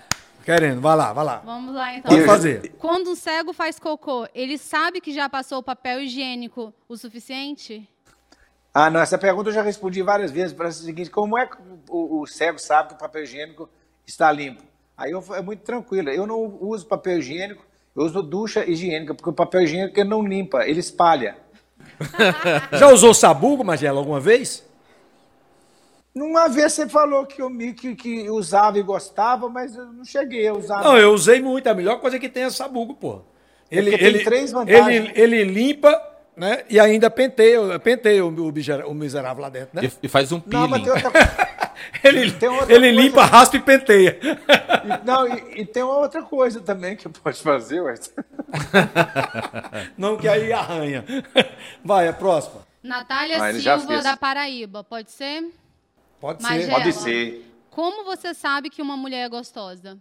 Querendo, vai lá, vai lá. Vamos lá então. Pode fazer. Quando um cego faz cocô, ele sabe que já passou o papel higiênico o suficiente? Ah, não, essa pergunta eu já respondi várias vezes. Para o seguinte: como é que o, o, cego sabe que o papel higiênico está limpo? Aí eu, é muito tranquilo. Eu não uso papel higiênico, eu uso ducha higiênica, porque o papel higiênico ele não limpa, ele espalha. já usou sabugo, Magela, alguma vez? Numa vez você falou que, eu, que, que usava e gostava, mas eu não cheguei a usar. Não, eu usei muito. A melhor coisa que tem é sabugo, pô. É ele, ele, tem três vantagens. Ele, ele limpa né? E ainda penteia, penteia o, o, miserável lá dentro, né? E, faz um peeling. Não, mas tem outra... ele tem outra ele coisa... limpa, raspa e penteia. E, não, e, e, tem uma outra coisa também que pode fazer, ué. Não, que aí arranha. Vai, a próxima. Natália ah, Silva, da Paraíba, pode ser? Pode Magela, ser. Pode ser. Como você sabe que uma mulher é gostosa?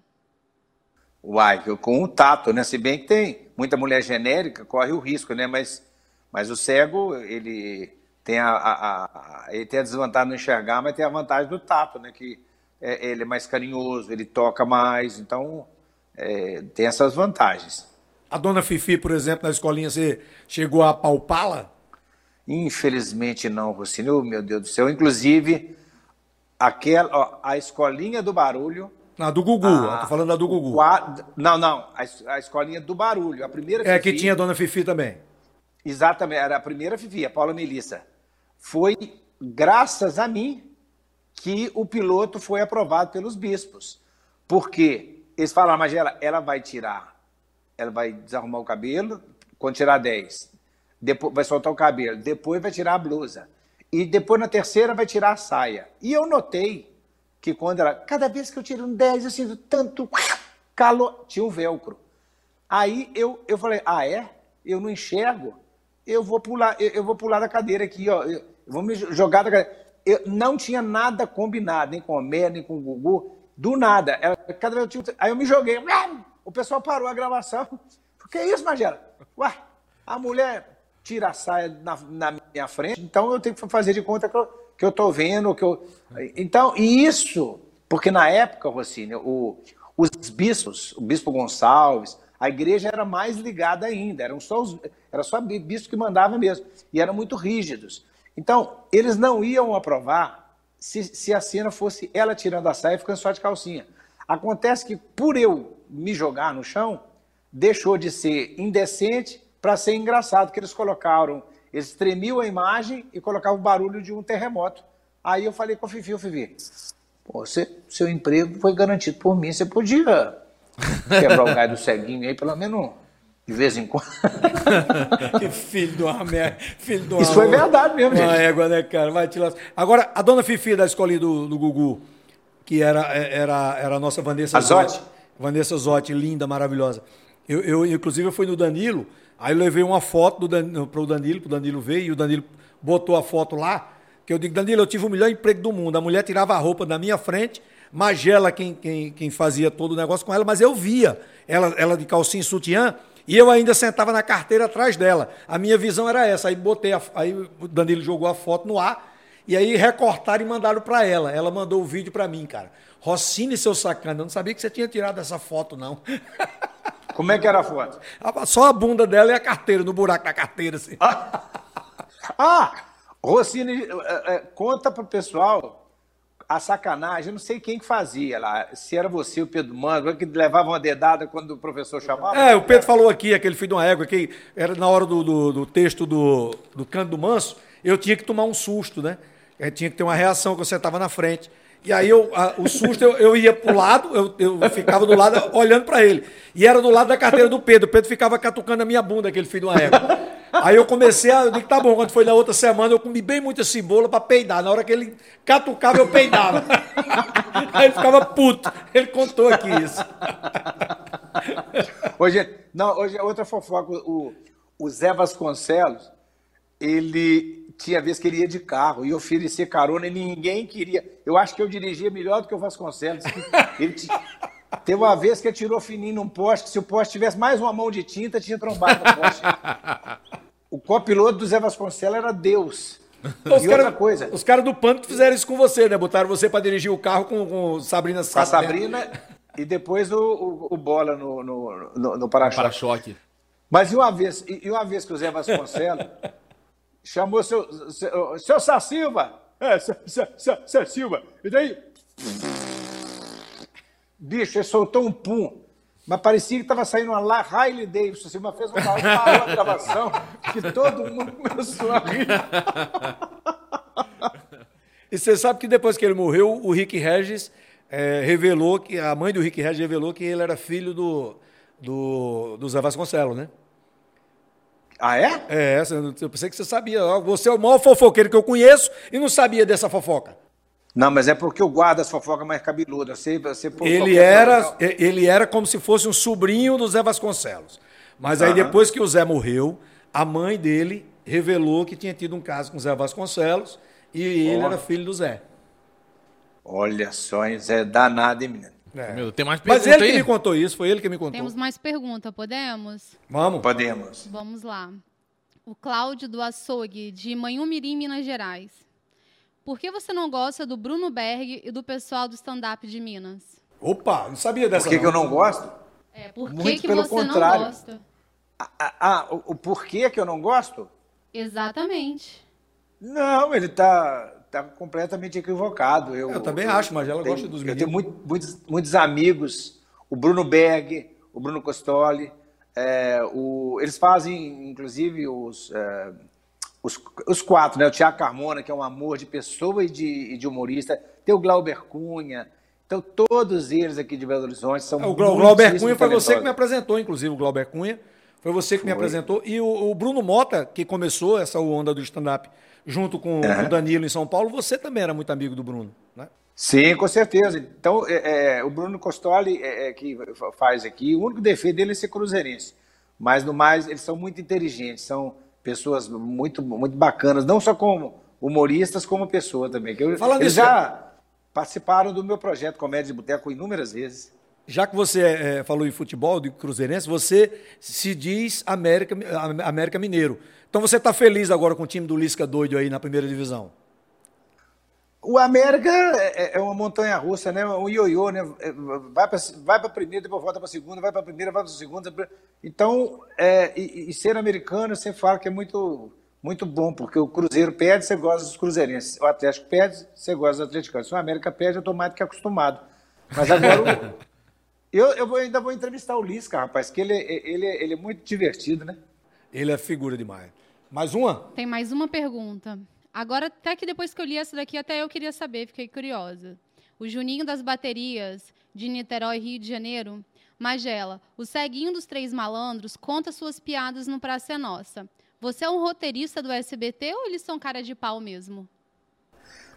Uai, com o tato, né? Se bem que tem muita mulher genérica, corre o risco, né? Mas mas o cego, ele tem a, a, a, ele tem a desvantagem de enxergar, mas tem a vantagem do tato, né? Que é, ele é mais carinhoso, ele toca mais, então é, tem essas vantagens. A dona Fifi, por exemplo, na escolinha, você chegou a palpá-la? Infelizmente não, Rocine. Oh, meu Deus do céu. Inclusive, aquela, ó, a escolinha do barulho. Ah, do Gugu, a, tô falando da do Gugu. não, não, a, a, escolinha do barulho. A primeira É Fifi, que tinha a dona Fifi também. Exatamente, era a primeira Fifi, a Paula Melissa. Foi graças a mim que o piloto foi aprovado pelos bispos. Porque eles falaram, Magela, ela vai tirar, ela vai desarrumar o cabelo, quando tirar 10, depois vai soltar o cabelo, depois vai tirar a blusa. E depois na terceira vai tirar a saia. E eu notei que quando ela, cada vez que eu tiro um 10, eu sinto tanto calor, tinha um velcro. Aí eu, eu falei, ah é? Eu não enxergo eu vou pular, eu, eu vou pular da cadeira aqui, ó. Eu, vou me jogar da cadeira. Eu não tinha nada combinado, nem com o Mer, nem com o Gugu, do nada. Ela, cada vez eu tinha, aí eu me joguei. O pessoal parou a gravação. Que é isso, Magela? Ué, a mulher tira a saia na, na, minha frente, então eu tenho que fazer de conta que eu, que eu tô vendo, que eu. Então, isso, porque na época, Rocine, o, os bispos, o bispo Gonçalves, a igreja era mais ligada ainda, eram só os, era só bispo que mandava mesmo, e eram muito rígidos. Então, eles não iam aprovar se, se a cena fosse ela tirando a saia e ficando só de calcinha. Acontece que, por eu me jogar no chão, deixou de ser indecente para ser engraçado, que eles colocaram, eles tremiam a imagem e colocavam o barulho de um terremoto. Aí eu falei com o Fifi, o Fifi, você, seu emprego foi garantido por mim, você podia quebrar o galho do ceguinho aí, pelo menos de vez em quando. que filho do amé, filho do Isso foi verdade mesmo, gente. Uma égua, né, cara? Vai te lascar. Agora, a dona Fifi da escolinha do, do Gugu, que era, era, era a nossa Vanessa Zotti. Vanessa Zotti, linda, maravilhosa. Eu, eu, inclusive, eu fui no Danilo, aí eu levei uma foto para o Danilo, para o Danilo ver, e o Danilo botou a foto lá, que eu digo, Danilo, eu tive o melhor emprego do mundo. A mulher tirava a roupa da minha frente, Magela quem, quem, quem fazia todo o negócio com ela, mas eu via ela, ela de calcinha e sutiã, e eu ainda sentava na carteira atrás dela. A minha visão era essa. Aí botei, a, aí o Danilo jogou a foto no ar, e aí recortaram e mandaram para ela. Ela mandou o vídeo para mim, cara. Rossini, seu sacana, eu não sabia que você tinha tirado essa foto, não. Como é que era a foto? Só a bunda dela e a carteira, no buraco da carteira, assim. Ah, ah Rossini, é, é, conta pro pessoal a sacanagem, eu não sei quem que fazia lá, se era você, o Pedro Mano, que levava uma dedada quando o professor chamava. É, o Pedro falou aqui, aquele filho de uma égua, que era na hora do, do, do texto do, do Canto do Manso, eu tinha que tomar um susto, né? Eu tinha que ter uma reação que você estava na frente. E aí eu, a, o susto, eu, eu ia para o lado, eu, eu ficava do lado olhando para ele. E era do lado da carteira do Pedro. O Pedro ficava catucando a minha bunda, aquele filho de uma égua. Aí eu comecei a. Eu digo, tá bom, quando foi na outra semana, eu comi bem muita cebola para peidar. Na hora que ele catucava, eu peidava. Aí ele ficava puto. Ele contou aqui isso. Hoje, não, hoje é outra fofoca. O, o Zé Vasconcelos, ele tinha vez que ele ia de carro e oferecia carona e ninguém queria. Eu acho que eu dirigia melhor do que o Vasconcelos. Ele Teve uma vez que ele tirou fininho num poste, se o poste tivesse mais uma mão de tinta, tinha trombado no poste. O copiloto do Zé Vasconcelos era Deus. Os caras coisa. Os caras do Pânico fizeram isso com você, né? Botaram você para dirigir o carro com, com Sabrina Com a Sabrina e depois o, o, o bola no, no, no, no para-choque. Para Mas e uma, vez, e uma vez que o Zé Vasconcelos chamou seu, seu, seu Sassilva. É, seu, seu, seu, seu Silva. E daí. Bicho, ele soltou um pum. Mas parecia que estava saindo uma La Riley Davidson. Assim, uma fez uma, parou a gravação que todo mundo começou a rir. E você sabe que depois que ele morreu, o Rick Regis é, revelou que a mãe do Rick Regis revelou que ele era filho do, do, do Zé Vasconcelos, né? Ah, é? É, eu pensei que você sabia. Você é o maior fofoqueiro que eu conheço e não sabia dessa fofoca. Não, mas é porque eu guardo as fofocas mais cabeludas. Você, você ele, era, ele era como se fosse um sobrinho do Zé Vasconcelos. Mas aí, depois que o Zé morreu, a mãe dele revelou que tinha tido um caso com o Zé Vasconcelos e ele era filho do Zé. Olha só, Zé danado, hein, menino? É. Meu, tem mais Mas ele aí? que me contou isso, foi ele que me contou. Temos mais pergunta, podemos? Vamos. Podemos. Vamos lá. O Cláudio do Açougue, de Manhumirim, Minas Gerais. Por que você não gosta do Bruno Berg e do pessoal do stand-up de Minas? Opa, não sabia dessa. Por que, que eu não gosto? É, por que, Muito que pelo você contrário. não gosta? Ah, ah, ah, o, o porquê que eu não gosto? Exatamente. Não, ele está tá completamente equivocado. Eu, eu também eu, acho, mas ela tenho, gosta dos meninos. Eu tenho muito, muitos, muitos amigos, o Bruno Berg, o Bruno Costoli, é, o, eles fazem, inclusive, os, é, os, os, quatro, né? O Tiago Carmona, que é um amor de pessoa e de, de humorista, tem o Glauber Cunha. Então, todos eles aqui de Belo Horizonte são. É, o Glauber Cunha foi você que me apresentou, inclusive, o Glauber Cunha. Foi você que foi. me apresentou. E o, o Bruno Mota, que começou essa onda do stand-up junto com uhum. o Danilo em São Paulo, você também era muito amigo do Bruno, né? Sim, com certeza. Então, é, é, o Bruno Costoli, é, é, que faz aqui, o único defeito dele é ser cruzeirense. Mas, no mais, eles são muito inteligentes, são pessoas muito, muito bacanas, não só como humoristas, como pessoa também. Que eu, Falando eles já participaram do meu projeto Comédia de Boteco inúmeras vezes. Já que você é, falou em futebol, de cruzeirense, você se diz América, América Mineiro. Então você está feliz agora com o time do Lisca doido aí na primeira divisão? O América é, é, é uma montanha russa, né? Um ioiô, né? É, vai para vai a primeira, depois volta para a segunda, vai para a primeira, vai para a segunda. Então, é, e, e, ser americano, você fala que é muito, muito bom, porque o Cruzeiro perde, você gosta dos cruzeirenses. O Atlético perde, você gosta dos atleticanos. Se o América perde, eu estou mais do que acostumado. Mas agora, eu, eu vou, ainda vou entrevistar o Lisca, rapaz, que ele, ele, ele é muito divertido, né? Ele é figura demais. Mais uma? Tem mais uma pergunta. Agora, até que depois que eu li essa daqui, até eu queria saber, fiquei curiosa. O Juninho das Baterias, de Niterói, Rio de Janeiro. Magela, o ceguinho dos três malandros conta suas piadas no Praça é Nossa. Você é um roteirista do SBT ou eles são cara de pau mesmo?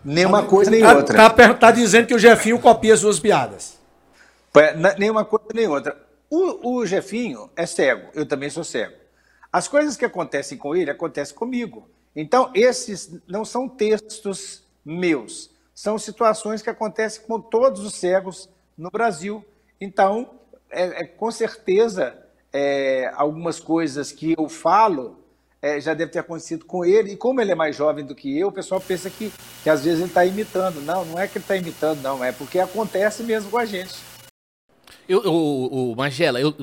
Nenhuma coisa nem Tá, outra. tá, tá dizendo que o Jefinho copia suas piadas. Nenhuma coisa nem outra. O, o Jefinho é cego, eu também sou cego. As coisas que acontecem com ele acontecem comigo. Então, esses não são textos meus, são situações que acontecem com todos os cegos no Brasil. Então, é, é, com certeza, é, algumas coisas que eu falo é, já deve ter acontecido com ele. E como ele é mais jovem do que eu, o pessoal pensa que, que às vezes ele está imitando. Não, não é que ele está imitando, não. É porque acontece mesmo com a gente. Eu, o, o Magela, eu,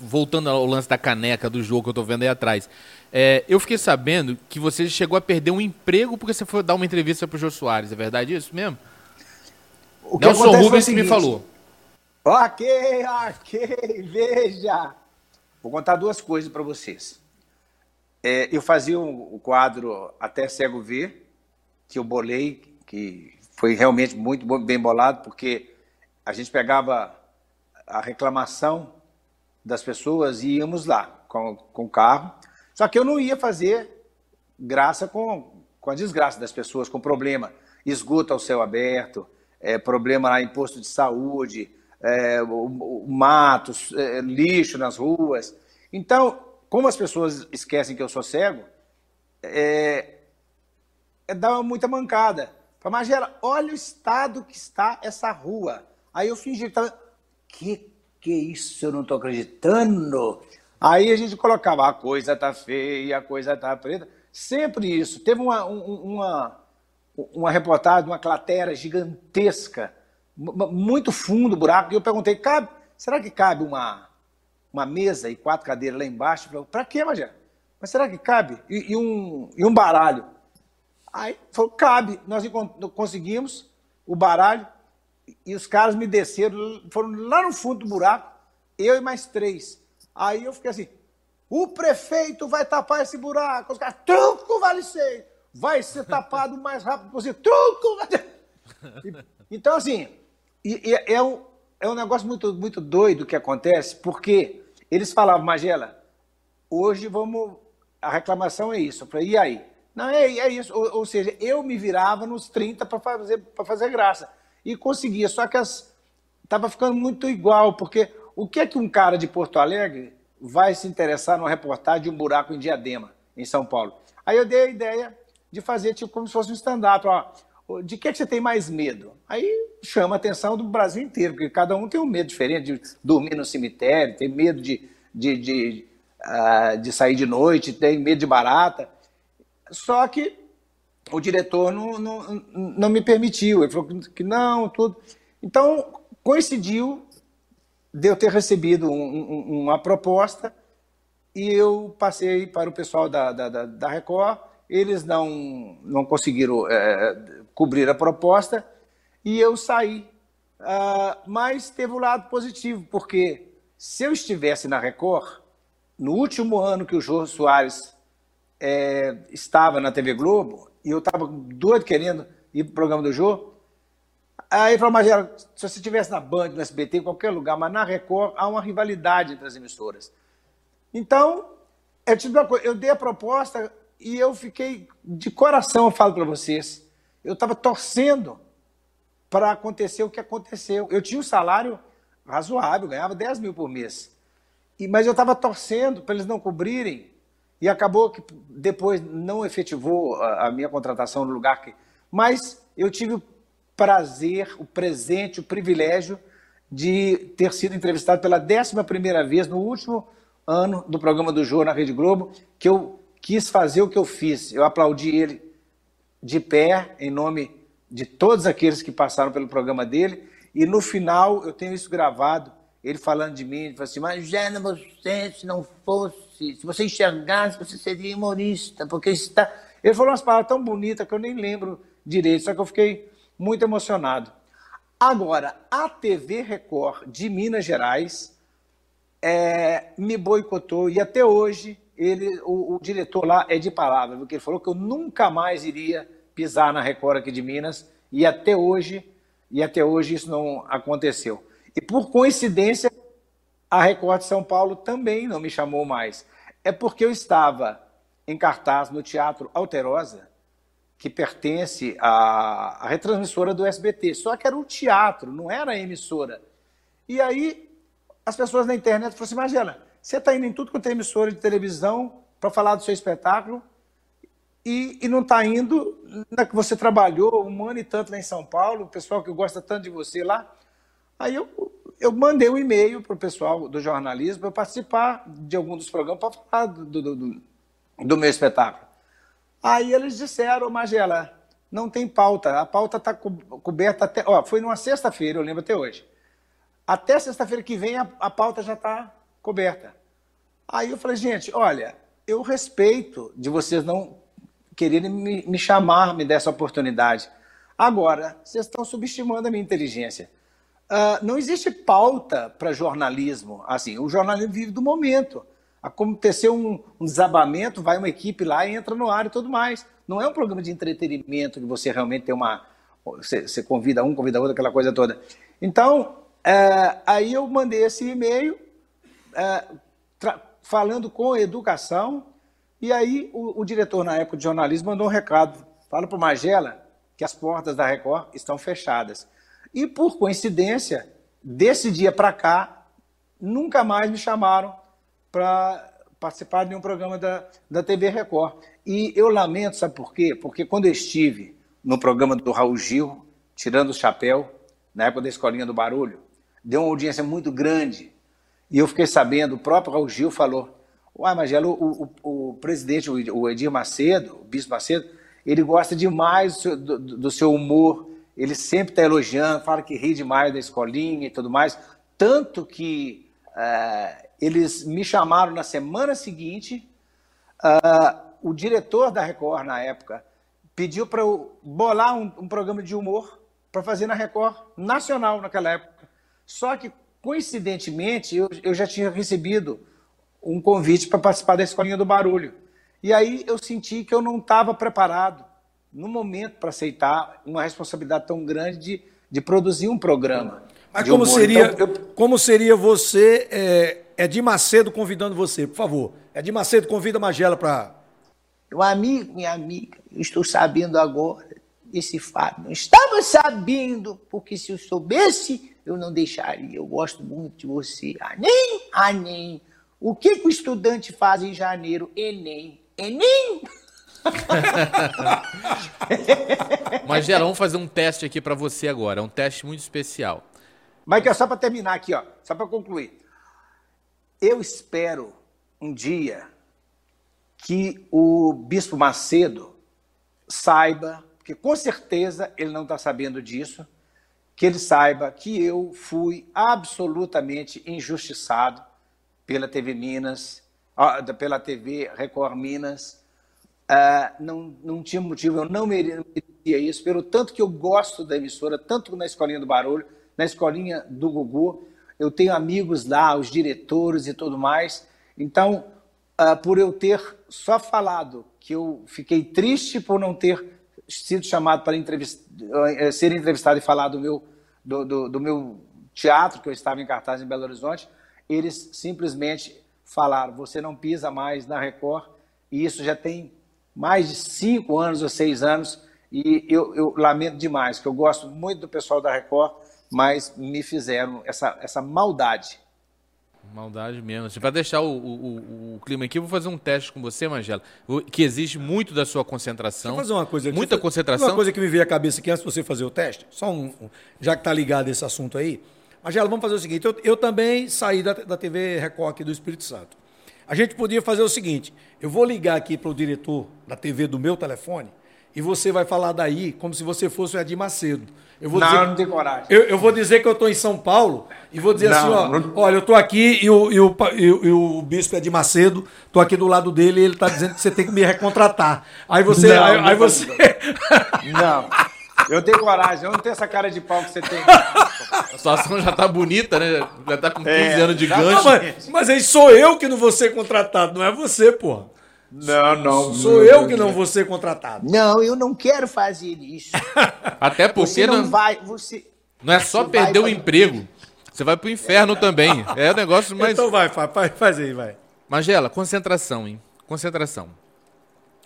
voltando ao lance da caneca do jogo que eu tô vendo aí atrás, é, eu fiquei sabendo que você chegou a perder um emprego porque você foi dar uma entrevista pro Jô Soares, é verdade isso mesmo? O que Nelson o Rubens que me falou. Ok, ok, veja. Vou contar duas coisas para vocês. É, eu fazia o, o quadro Até Cego Ver, que eu bolei, que foi realmente muito bem bolado, porque a gente pegava a reclamação das pessoas e íamos lá com, com o carro. Só que eu não ia fazer graça com, com a desgraça das pessoas, com problema. Esgoto ao céu aberto, é, problema lá em posto de saúde, é, o, o matos, é, lixo nas ruas. Então, como as pessoas esquecem que eu sou cego, é, é dar muita mancada. Fala, Magela, olha o estado que está essa rua. Aí eu fingi que estava. Que que isso? Eu não estou acreditando. Aí a gente colocava, a coisa tá feia, a coisa tá preta. Sempre isso. Teve uma, um- uma, uma reportagem, uma cratera gigantesca, mu- muito fundo o buraco, e eu perguntei, cabe, será que cabe uma, uma mesa e quatro cadeiras lá embaixo? Para quê, Magela? Mas será que cabe? E, e um, e um baralho? Aí falou, cabe. Nós conseguimos o baralho e os caras me desceram, foram lá no fundo do buraco, eu e mais três. Aí eu fiquei assim, o prefeito vai tapar esse buraco. Os caras, truco, vale ser. Vai ser tapado o mais rápido possível. Truco, vai ser. E- Então, assim, é, um, é um negócio muito, muito doido que acontece, porque eles falavam, Magela, hoje vamos. A reclamação é isso. Eu falei, e aí? Não, é, é isso. Ou, ou seja, eu me virava nos 30 para fazer, fazer graça. E conseguia, só que estava ficando muito igual, porque o que é que um cara de Porto Alegre vai se interessar numa reportagem de um buraco em Diadema, em São Paulo? Aí eu dei a ideia de fazer tipo como se fosse um stand-up. De que, é que você tem mais medo? Aí chama a atenção do Brasil inteiro, porque cada um tem um medo diferente de dormir no cemitério, tem medo de, de, de, ah, de sair de noite, tem medo de barata. Só que o diretor não, não, não me permitiu. Ele falou que não, tudo. Então, coincidiu de eu ter recebido um- um- uma proposta e eu passei para o pessoal da, da, da- Record. Eles não, não conseguiram eh, cobrir a proposta e eu saí. Ah, mas teve o lado positivo, porque se eu estivesse na Record, no último ano que o Jô Soares é, estava na TV Globo e eu estava doido querendo ir para o programa do Jô. Aí ele falou, Magela, se você estivesse na Band, no SBT, em qualquer lugar, mas na Record há uma rivalidade entre as emissoras. Então, eu, te digo uma coisa, eu dei a proposta e eu fiquei de coração, eu falo para vocês, eu estava torcendo para acontecer o que aconteceu. Eu tinha um salário razoável, ganhava 10 mil por mês. E, mas eu estava torcendo para eles não cobrirem e acabou que depois não efetivou a, a minha contratação no lugar que. Mas eu tive o prazer, o presente, o privilégio de ter sido entrevistado pela 11 primeira vez no último ano do programa do Jô na Rede Globo, que eu quis fazer o que eu fiz. Eu aplaudi ele de pé, em nome de todos aqueles que passaram pelo programa dele, e no final eu tenho isso gravado, ele falando de mim, ele falou assim, mas Jana, você, se não fosse, se você enxergasse, você seria humorista, porque está... Ele falou umas palavras tão bonitas que eu nem lembro direito, só que eu fiquei muito emocionado. Agora, a TV Record de Minas Gerais é, me boicotou, e até hoje ele, o, o diretor lá é de palavra, porque ele falou que eu nunca mais iria pisar na Record aqui de Minas e até hoje, e até hoje isso não aconteceu. E por coincidência, a Record São Paulo também não me chamou mais. É porque eu estava em cartaz no Teatro Alterosa, que pertence à, à retransmissora do SBT. Só que era um teatro, não era a emissora. E aí as pessoas na internet falaram assim, Magela, você está indo em tudo quanto é emissora de televisão para falar do seu espetáculo e, e não está indo na que você trabalhou um ano e tanto lá em São Paulo, o pessoal que gosta tanto de você lá. Aí eu, eu mandei um e-mail para o pessoal do jornalismo para participar de algum dos programas para falar do, do, do, do meu espetáculo. Aí eles disseram, Magela, não tem pauta, a pauta está co coberta até. Ó, foi numa sexta-feira, eu lembro até hoje. Até sexta-feira que vem a, a pauta já está coberta. Aí eu falei, gente, olha, eu respeito de vocês não quererem me, me chamar, me dar essa oportunidade. Agora, vocês estão subestimando a minha inteligência. Uh, não existe pauta para jornalismo. Assim, o jornalismo vive do momento. Aconteceu um, um, desabamento, vai uma equipe lá entra no ar e tudo mais. Não é um programa de entretenimento que você realmente tem uma. Você, você convida um, convida outro, aquela coisa toda. Então, uh, aí eu mandei esse e-mail uh, falando com educação e aí o, o, diretor, na época de jornalismo, mandou um recado. Fala para o Magela que as portas da Record estão fechadas. E, por coincidência, desse dia para cá, nunca mais me chamaram para participar de um programa da, da TV Record. E eu lamento, sabe por quê? Porque quando eu estive no programa do Raul Gil, tirando o chapéu, na época da Escolinha do Barulho, deu uma audiência muito grande. E eu fiquei sabendo, o próprio Raul Gil falou, Uai, Magelo, o, o, o, presidente, o Edir Macedo, o bispo Macedo, ele gosta demais do do, do seu humor, ele sempre está elogiando, fala que ri demais da escolinha e tudo mais. Tanto que uh, eles me chamaram na semana seguinte, uh, o diretor da Record, na época, pediu para eu bolar um, um programa de humor para fazer na Record nacional naquela época. Só que, coincidentemente, eu, eu já tinha recebido um convite para participar da Escolinha do Barulho. E aí eu senti que eu não estava preparado no momento para aceitar uma responsabilidade tão grande de, de produzir um programa. Mas como seria, então, eu... como seria você, é, é de Macedo convidando você, por favor. É de Macedo convida a Magela para. Meu amigo, minha amiga, eu estou sabendo agora esse fato. Não estava sabendo, porque se eu soubesse, eu não deixaria. Eu gosto muito de você. Ah, nem, ah, nem. O que, que o estudante faz em janeiro? Enem. Enem? Mas, Gera, vamos fazer um teste aqui para você agora. É um teste muito especial. Mas é só para terminar aqui, ó, só para concluir. Eu espero um dia que o Bispo Macedo saiba, porque com certeza ele não está sabendo disso, que ele saiba que eu fui absolutamente injustiçado pela TV Minas, pela TV Record Minas. Uh, não, não tinha motivo, eu não merecia isso, pelo tanto que eu gosto da emissora, tanto na Escolinha do Barulho, na Escolinha do Gugu. Eu tenho amigos lá, os diretores e tudo mais. Então, uh, por eu ter só falado que eu fiquei triste por não ter sido chamado para entrevist... Eh, ser entrevistado e falar do meu, do, do, do meu teatro, que eu estava em cartaz em Belo Horizonte, eles simplesmente falaram: você não pisa mais na Record, e isso já tem mais de cinco anos ou seis anos, e eu, eu lamento demais, que eu gosto muito do pessoal da Record, mas me fizeram essa, essa maldade. Maldade mesmo. Assim, para deixar o, o, o, clima aqui, eu vou fazer um teste com você, Magela, que exige muito da sua concentração. Deixa eu fazer uma coisa aqui. Muita concentração. Uma coisa que me veio à cabeça aqui antes de você fazer o teste, só um, já que está ligado esse assunto aí. Magela, vamos fazer o seguinte: eu, eu também saí da, da TV Record aqui do Espírito Santo. A gente podia fazer o seguinte: eu vou ligar aqui para o diretor da TV do meu telefone e você vai falar daí como se você fosse o Edir Macedo. Eu vou não, dizer, não tenho coragem. Eu, eu, vou dizer que eu estou em São Paulo e vou dizer não, assim: ó, não... olha, eu estou aqui e o, e, o, e, o, e o bispo Edir Macedo, estou aqui do lado dele e ele está dizendo que você tem que me recontratar. Aí você. Não, aí, aí você. Não. Eu tenho coragem, eu não tenho essa cara de pau que você tem. A situação já tá bonita, né? Já tá com 15 É, anos de Não, gancho. mas, mas aí sou eu que não vou ser contratado, não é você, porra. Não, não. Sou eu que não vou ser contratado. Não, eu não quero fazer isso. Até porque Você não, não vai. Você. não é só você perder o emprego. Você vai pro inferno também. É um negócio mais. Então vai, faz, faz, aí, vai. Magela, concentração, hein? Concentração.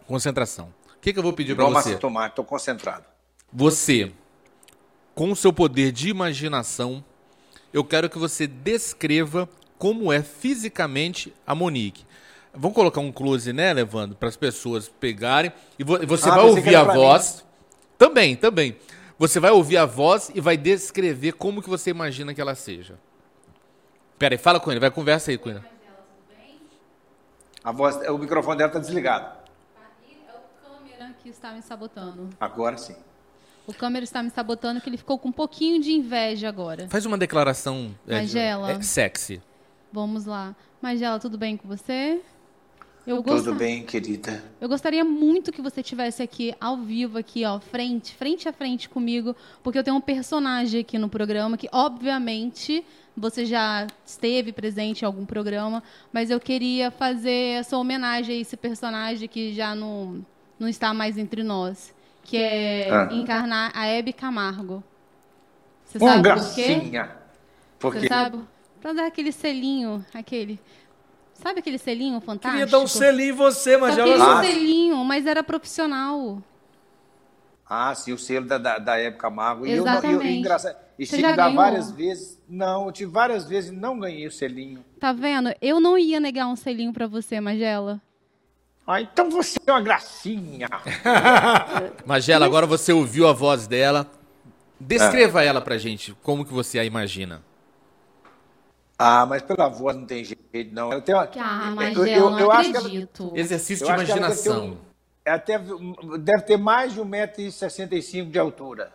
Concentração. O que, que eu vou pedir pra Igual você? massa tomate, tô concentrado. Você, com o seu poder de imaginação, eu quero que você descreva como é fisicamente a Monique. Vamos colocar um close, né, Levando, para as pessoas pegarem. E vo- você Ah, vai ouvir a voz. Também, também. Você vai ouvir a voz e vai descrever como que você imagina que ela seja. Pera aí, fala com ele, vai conversa aí com ele. A voz, o microfone dela tá desligado. É o câmera que está me sabotando. Agora sim. O câmera está me sabotando que ele ficou com um pouquinho de inveja agora. Faz uma declaração é, de- Magela. é, sexy. Vamos lá. Magela, tudo bem com você? Eu Tudo bem, querida. Eu gostaria muito que você tivesse aqui ao vivo aqui, ó, frente, frente a frente comigo, porque eu tenho um personagem aqui no programa que obviamente você já esteve presente em algum programa, mas eu queria fazer essa homenagem a esse personagem que já não não está mais entre nós, que é Ah. encarnar a Hebe Camargo. Você Uma sabe por quê? gracinha. Porque Você sabe? Pra dar aquele selinho, aquele. Sabe aquele selinho fantástico? Queria dar um selinho em você, mas Só já esse Ah. selinho, mas era profissional. Ah, sim, o selo da, da, da época Mago. E eu, não- Exatamente. eu, engraçado. E Você tive já que dar ganhou? várias vezes. Não, eu tive várias vezes e não ganhei o selinho. Tá vendo? Eu não ia negar um selinho pra você, Magela. Ah, então você é uma gracinha. Magela, agora você ouviu a voz dela. Descreva ela pra gente, como que você a imagina. Ah, mas pela voz não tem jeito, não. Ela tem uma, Ah, eu- Magela, eu- não eu acho que ela- acredito. Exercício Eu de que ela deve ter imaginação. um- Ela deve, deve ter mais de 1,65m de altura.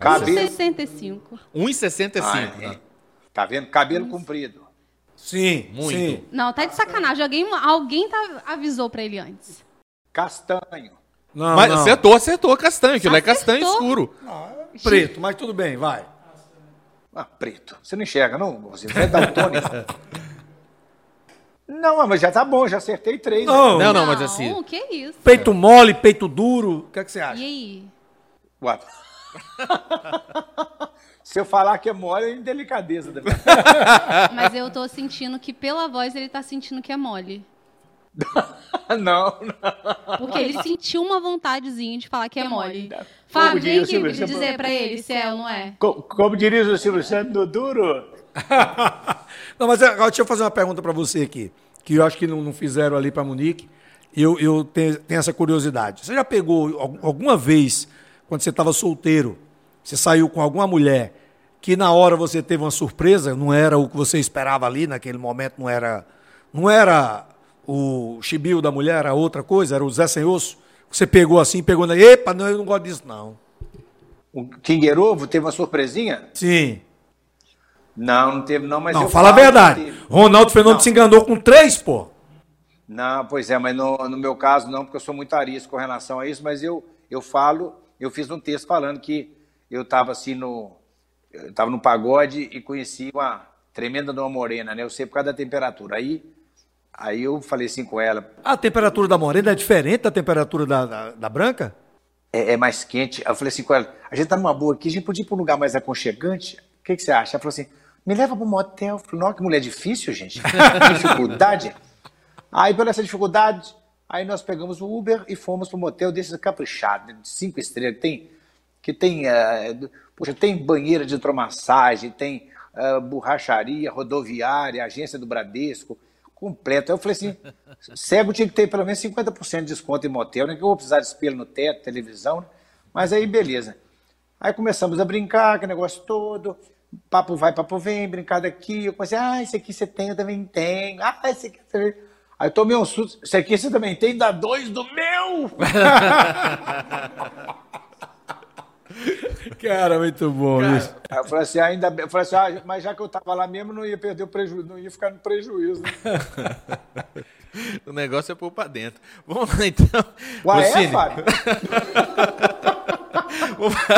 Cabelo. 65. 1,65. Ah, é. né? Tá vendo? Cabelo comprido. Sim, Muito. sim. Não, tá de sacanagem. Alguém, alguém tá, avisou pra ele antes. Castanho. Não, Mas não. acertou, acertou, castanho. Aquilo é castanho Acertou. escuro. Preto, mas tudo bem, vai. Ah, preto. Você não enxerga, não? Você é daltônico. não, mas já tá bom, já acertei três. né? Não, Não, não, mas assim. que isso? Peito mole, peito duro. O que, é que você E acha? aí? Ué. Se eu falar que é mole, é indelicadeza. da minha- Mas eu tô sentindo que pela voz ele tá sentindo que é mole. não, não. Porque ele sentiu uma vontadezinha de falar que é mole. Como Fábio, vem aqui Santos. dizer pra ele se é ou não é. Co- Como diria o Silvio Santos, no duro. Não, mas agora deixa eu fazer uma pergunta pra você aqui, que eu acho que não, não fizeram ali pra Monique. Eu, eu tenho, tenho essa curiosidade. Você já pegou al- alguma vez, quando você estava solteiro, você saiu com alguma mulher que na hora você teve uma surpresa, não era o que você esperava ali naquele momento, não era, não era o chibio da mulher, era outra coisa, era o Zé Sem Osso. Você pegou assim, pegou na. Epa, não, eu não gosto disso, não. O Kinder Ovo teve uma surpresinha? Sim. Não, não teve não, mas Não, eu fala a verdade. Ronaldo Fenômeno Não. se enganou com três, pô. Não, pois é, mas no, no meu caso não, porque eu sou muito arisco com relação a isso, mas eu, eu falo, eu fiz um texto falando que eu estava assim no. Eu estava no pagode e conheci uma tremenda dona morena, né? Eu sei por causa da temperatura. Aí, aí eu falei assim com ela, A temperatura da morena é diferente da temperatura da, da, da branca? é, é mais quente. Eu falei assim com ela, a gente tá numa boa aqui, a gente podia ir para um lugar mais aconchegante? O que, que você acha? Ela falou assim, me leva para um motel. Eu falei, nossa, que mulher difícil, gente. Que dificuldade. Aí, pela essa dificuldade, aí nós pegamos o Uber e fomos para um motel desses caprichados, de cinco estrelas, que tem, que tem, do- poxa, tem banheira de hidromassagem, tem eh, borracharia, rodoviária, agência do Bradesco, completo. Aí eu falei assim, cego tinha que ter pelo menos 50% de desconto em motel, né? Que eu vou precisar de espelho no teto, televisão, né? Mas aí, beleza. Aí começamos a brincar, aquele negócio todo. Papo vai, papo vem, brincar daqui. Eu comecei, ah, esse aqui você tem, eu também tenho. Ah, esse aqui você tem. Aí eu tomei um susto. Esse aqui você também tem, dá dois do meu! Cara, muito bom isso. Aí eu falei assim, ainda bem. Eu falei assim, ah, mas já que eu tava lá mesmo, não ia perder o prejuízo, não ia ficar no prejuízo. Né? O negócio é pôr pra dentro. Vamos lá, então. Ué, é, Fábio?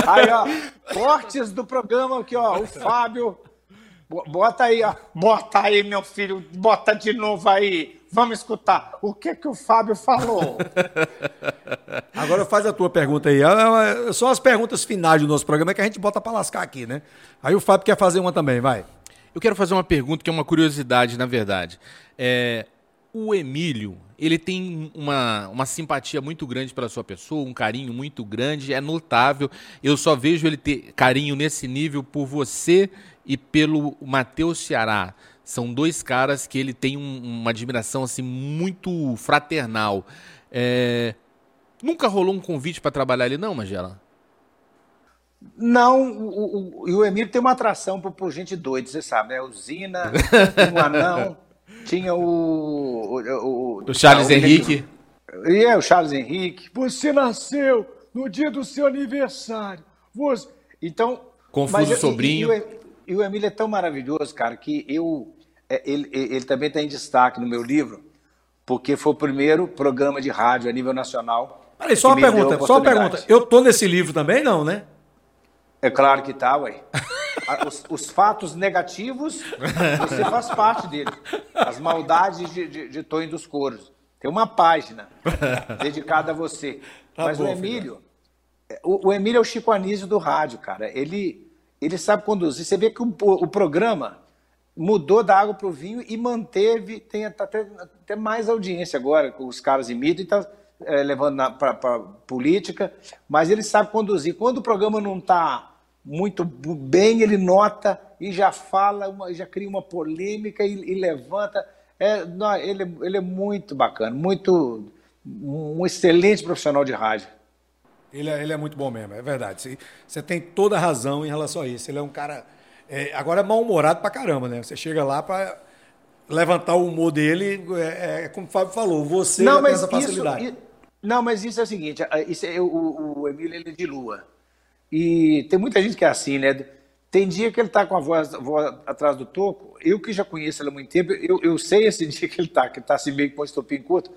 Aí, ó, cortes do programa aqui, ó. O Fábio. Bo- Bota aí, ó. Bota aí, meu filho. Bota de novo aí. Vamos escutar. O que que o Fábio falou? Agora faz a tua pergunta aí. É, é, São as perguntas finais do nosso programa que a gente bota pra lascar aqui, né? Aí o Fábio quer fazer uma também, vai. Eu quero fazer uma pergunta que é uma curiosidade, na verdade. É, o Emílio, ele tem uma, uma simpatia muito grande pela sua pessoa, um carinho muito grande, é notável. Eu só vejo ele ter carinho nesse nível por você e pelo Matheus Ceará. São dois caras que ele tem um- uma admiração assim muito fraternal. É, nunca rolou um convite para trabalhar ali, não, Magela? Não, o, o, o- e o Emílio tem uma atração por, por gente doida, você sabe, né? Tinha o Anão, tinha o. O, o, Charles ah, Henrique. E é, o Charles Henrique. Você nasceu no dia do seu aniversário. Você... Então. Confuso mas e- sobrinho. E, o, e o Emílio é tão maravilhoso, cara, que eu. é, Ele, ele também está em destaque no meu livro, porque foi o primeiro programa de rádio a nível nacional. Peraí, só uma pergunta, só uma pergunta. Eu tô nesse livro também, não, né? É claro que tá, ué. Os, os fatos negativos, você faz parte dele. As maldades de, de, de Tonho dos Coros. Tem uma página dedicada a você. Tá Mas bom, o Emílio, é, o, o Emílio é o Chico Anísio do rádio, cara. Ele, ele sabe conduzir. Você vê que o, o programa mudou da água para o vinho e manteve, tem até, até mais audiência agora, os caras imitam e está levando para política, mas ele sabe conduzir. Quando o programa não está muito bem, ele nota e já fala, uma- já cria uma polêmica e, e levanta. É, não, ele, é- ele é muito bacana, muito um excelente profissional de rádio. Ele é, ele é muito bom mesmo, é verdade. Você- tem toda a razão em relação a isso. Ele é um cara. é, agora é mal-humorado pra caramba, né? Você chega lá pra levantar o humor dele, é, é como o Fábio falou, você já tem essa facilidade. Isso, não, mas isso é o seguinte, isso é- o, o Emílio ele é de lua. E tem muita gente que é assim, né? Tem dia que ele tá com a voz, voz atrás do toco. Eu que já conheço ele há muito tempo, eu, eu sei esse dia que ele tá, que tá assim meio que com o estopim curto.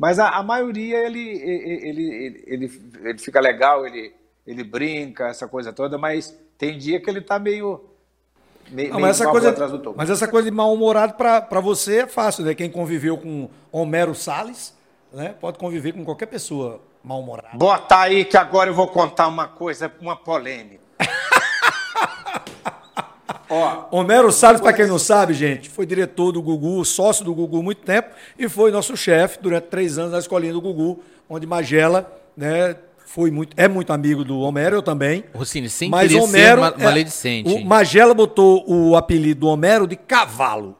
Mas a, a maioria ele, ele, ele, ele, ele fica legal, ele, ele brinca, essa coisa toda, mas tem dia que ele tá meio. meio, Não, mas, essa coisa, mas essa coisa de mal-humorado pra pra você é fácil, né? Quem conviveu com Homero Salles, né? Pode conviver com qualquer pessoa mal-humorada. Bota aí que agora eu vou contar uma coisa, uma polêmica. Ó, Homero Salles, para quem não sabe, gente, foi diretor do Gugu, sócio do Gugu há muito tempo e foi nosso chefe durante três anos na escolinha do Gugu, onde Magela, né, foi muito, é muito amigo do Homero, eu também. Rossini, sem Mas Homero, ser é, maledicente. o Magela botou o apelido do Homero de cavalo.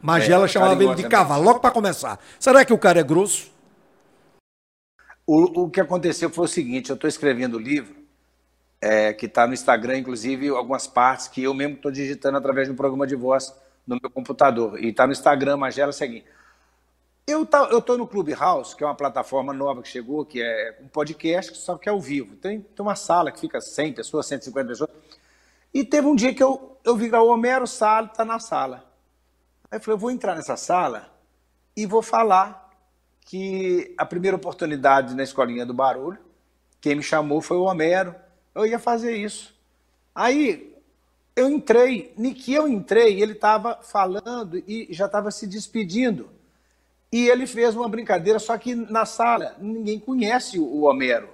Magela É, chamava ele de carinhosamente. cavalo, logo para começar. Será que o cara é grosso? o, o que aconteceu foi o seguinte: eu estou escrevendo o livro, é, que está no Instagram, inclusive algumas partes que eu mesmo estou digitando através um programa de voz no meu computador. E está no Instagram, Magela, seguinte. Eu tá, estou no Clubhouse, que é uma plataforma nova que chegou, que é um podcast, só que é ao vivo. Tem, tem uma sala que fica 100 pessoas, 150 pessoas. E teve um dia que eu, eu vi lá, o Homero Salles está na sala. Aí eu falei, eu vou entrar nessa sala e vou falar que a primeira oportunidade na escolinha do barulho, quem me chamou foi o Homero. Eu ia fazer isso. Aí eu entrei, nem que eu entrei, ele estava falando e já estava se despedindo. E ele fez uma brincadeira, só que na sala ninguém conhece o Homero,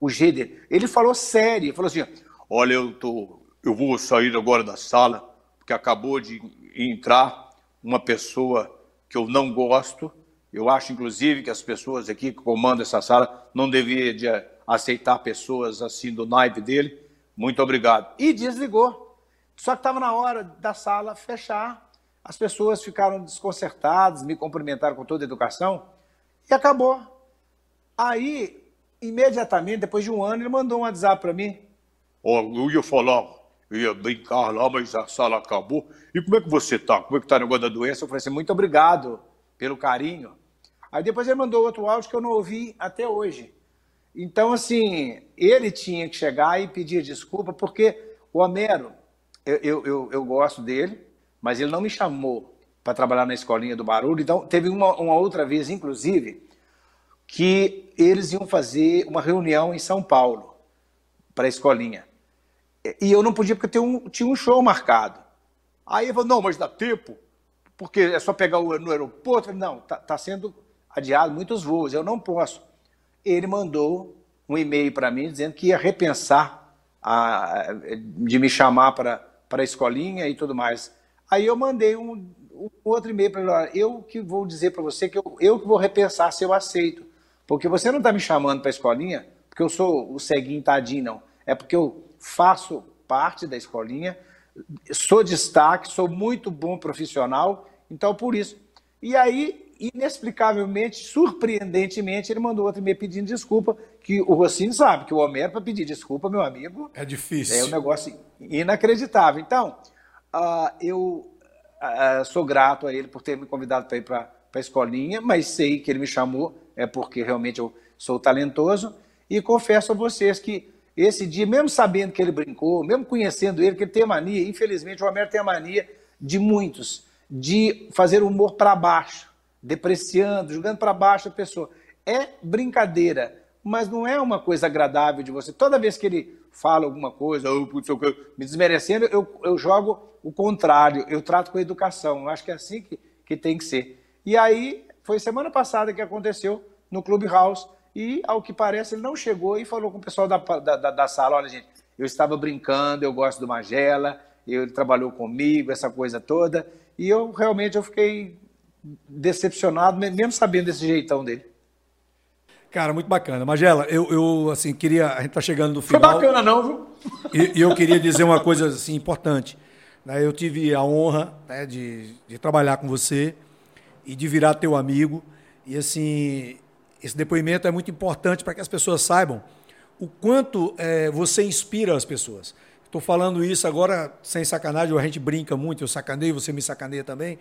o G dele. Ele falou sério, falou assim: Olha, eu, tô, eu vou sair agora da sala, porque acabou de entrar uma pessoa que eu não gosto. Eu acho, inclusive, que as pessoas aqui que comandam essa sala não deveriam de aceitar pessoas assim do naipe dele. Muito obrigado. E desligou. Só que estava na hora da sala fechar. As pessoas ficaram desconcertadas, me cumprimentaram com toda a educação e acabou. Aí, imediatamente, depois de um ano, ele mandou um WhatsApp para mim. Eu ia falar, ia brincar lá, mas a sala acabou. E como é que você tá? Como é que tá o negócio da doença? Eu falei assim, muito obrigado pelo carinho. Aí depois ele mandou outro áudio que eu não ouvi até hoje. Então, assim, ele tinha que chegar e pedir desculpa, porque o Homero, eu, eu, eu, gosto dele, mas ele não me chamou para trabalhar na escolinha do barulho. Então, teve uma, uma outra vez, inclusive, que eles iam fazer uma reunião em São Paulo para a escolinha. E eu não podia porque tinha um, tinha um show marcado. Aí ele falou, não, mas dá tempo, porque é só pegar o, no aeroporto. Não, está tá sendo adiado muitos voos, eu não posso. Ele mandou um e-mail para mim dizendo que ia repensar a, de me chamar para a escolinha e tudo mais. Aí eu mandei um, um outro e-mail para ele, eu que vou dizer para você que eu, eu que vou repensar se eu aceito. Porque você não está me chamando para a escolinha porque eu sou o ceguinho tadinho, não. É porque eu faço parte da escolinha, sou destaque, sou muito bom profissional, então por isso. E aí, inexplicavelmente, surpreendentemente, ele mandou outro e-mail pedindo desculpa, que o Rossini sabe que o Homero, para pedir desculpa, meu amigo... É difícil. É um negócio inacreditável. Então, uh, eu uh, sou grato a ele por ter me convidado para ir para a escolinha, mas sei que ele me chamou, é porque realmente eu sou talentoso, e confesso a vocês que esse dia, mesmo sabendo que ele brincou, mesmo conhecendo ele, que ele tem a mania, infelizmente o Homero tem a mania de muitos, de fazer humor para baixo, depreciando, jogando para baixo a pessoa. É brincadeira, mas não é uma coisa agradável de você. Toda vez que ele fala alguma coisa, oh, putz, me desmerecendo, eu, eu jogo o contrário, eu trato com educação. Eu acho que é assim que, que tem que ser. E aí, foi semana passada que aconteceu no Clubhouse, e, ao que parece, ele não chegou e falou com o pessoal da, da, da sala: olha, gente, eu estava brincando, eu gosto do Magela, ele trabalhou comigo, essa coisa toda. E eu realmente eu fiquei decepcionado, mesmo sabendo desse jeitão dele. Cara, muito bacana. Magela, eu, eu assim, queria. A gente tá chegando no final. Foi bacana, não, viu? E, e eu queria dizer uma coisa assim, importante. Né? Eu tive a honra né, de, de trabalhar com você e de virar teu amigo. E assim, esse depoimento é muito importante para que as pessoas saibam o quanto é, você inspira as pessoas. Estou falando isso agora sem sacanagem, a gente brinca muito, eu sacaneio, você me sacaneia também,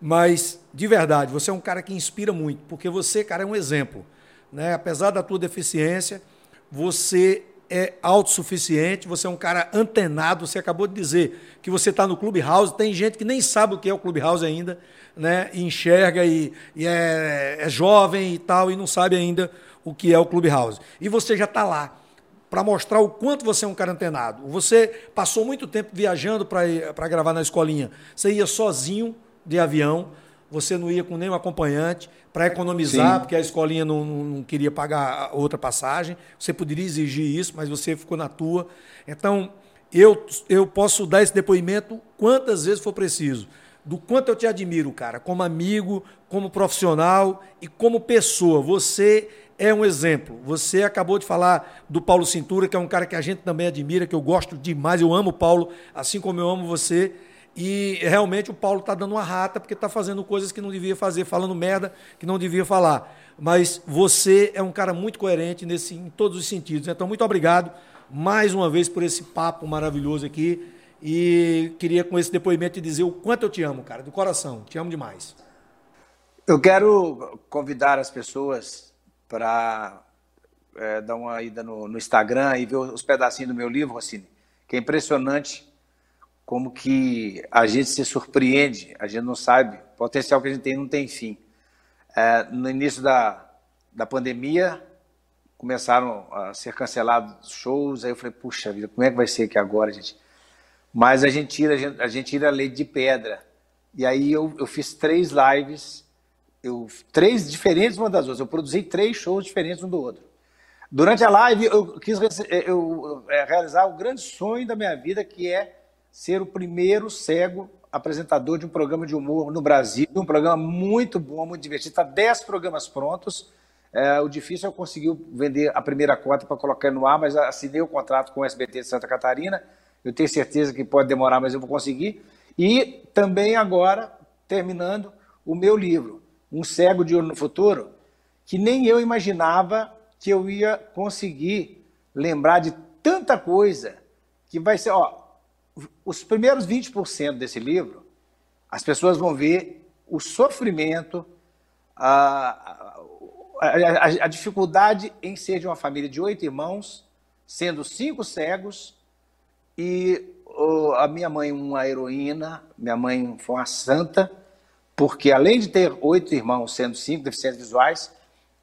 mas de verdade, você é um cara que inspira muito, porque você, cara, é um exemplo. Né? Apesar da tua deficiência, você é autossuficiente, você é um cara antenado, você acabou de dizer que você está no Clubhouse, tem gente que nem sabe o que é o Clubhouse ainda, né, e enxerga e, e é, é, jovem e tal, e não sabe ainda o que é o Clubhouse. E você já está lá para mostrar o quanto você é um cara antenado. Você passou muito tempo viajando para gravar na escolinha. Você ia sozinho de avião, você não ia com nenhum acompanhante para economizar, Sim. porque a escolinha não, não, queria pagar outra passagem. Você poderia exigir isso, mas você ficou na tua. Então, eu, eu posso dar esse depoimento quantas vezes for preciso do quanto eu te admiro, cara, como amigo, como profissional e como pessoa. Você é um exemplo. Você acabou de falar do Paulo Cintura, que é um cara que a gente também admira, que eu gosto demais. Eu amo o Paulo, assim como eu amo você. E realmente o Paulo está dando uma rata porque está fazendo coisas que não devia fazer, falando merda que não devia falar. Mas você é um cara muito coerente nesse, em todos os sentidos. Então, muito obrigado mais uma vez por esse papo maravilhoso aqui. E queria com esse depoimento te dizer o quanto eu te amo, cara, do coração. Te amo demais. Eu quero convidar as pessoas para é, dar uma ida no, no, Instagram e ver os pedacinhos do meu livro, Rossini, que é impressionante como que a gente se surpreende, a gente não sabe, o potencial que a gente tem não tem fim. É, no início da, da pandemia, começaram a ser cancelados shows, aí eu falei, puxa vida, como é que vai ser aqui agora, gente? Mas a gente tira a gente, a, gente tira a lei de pedra. E aí eu, eu fiz três lives, eu, três diferentes uma das outras. Eu produzi três shows diferentes um do outro. Durante a live, eu quis eu, eu, é, realizar o grande sonho da minha vida, que é ser o primeiro cego apresentador de um programa de humor no Brasil. Um programa muito bom, muito divertido. Está dez programas prontos. É, o difícil é conseguir vender a primeira cota para colocar no ar, mas assinei o contrato com o SBT de Santa Catarina eu tenho certeza que pode demorar, mas eu vou conseguir. E também agora, terminando, o meu livro, Um Cego de Olho no Futuro, que nem eu imaginava que eu ia conseguir lembrar de tanta coisa que vai ser, ó, os primeiros 20% desse livro, as pessoas vão ver o sofrimento, a, a, a, a dificuldade em ser de uma família de oito irmãos, sendo cinco cegos, e oh, a minha mãe, uma heroína, minha mãe foi uma santa, porque além de ter oito irmãos, sendo cinco deficientes visuais,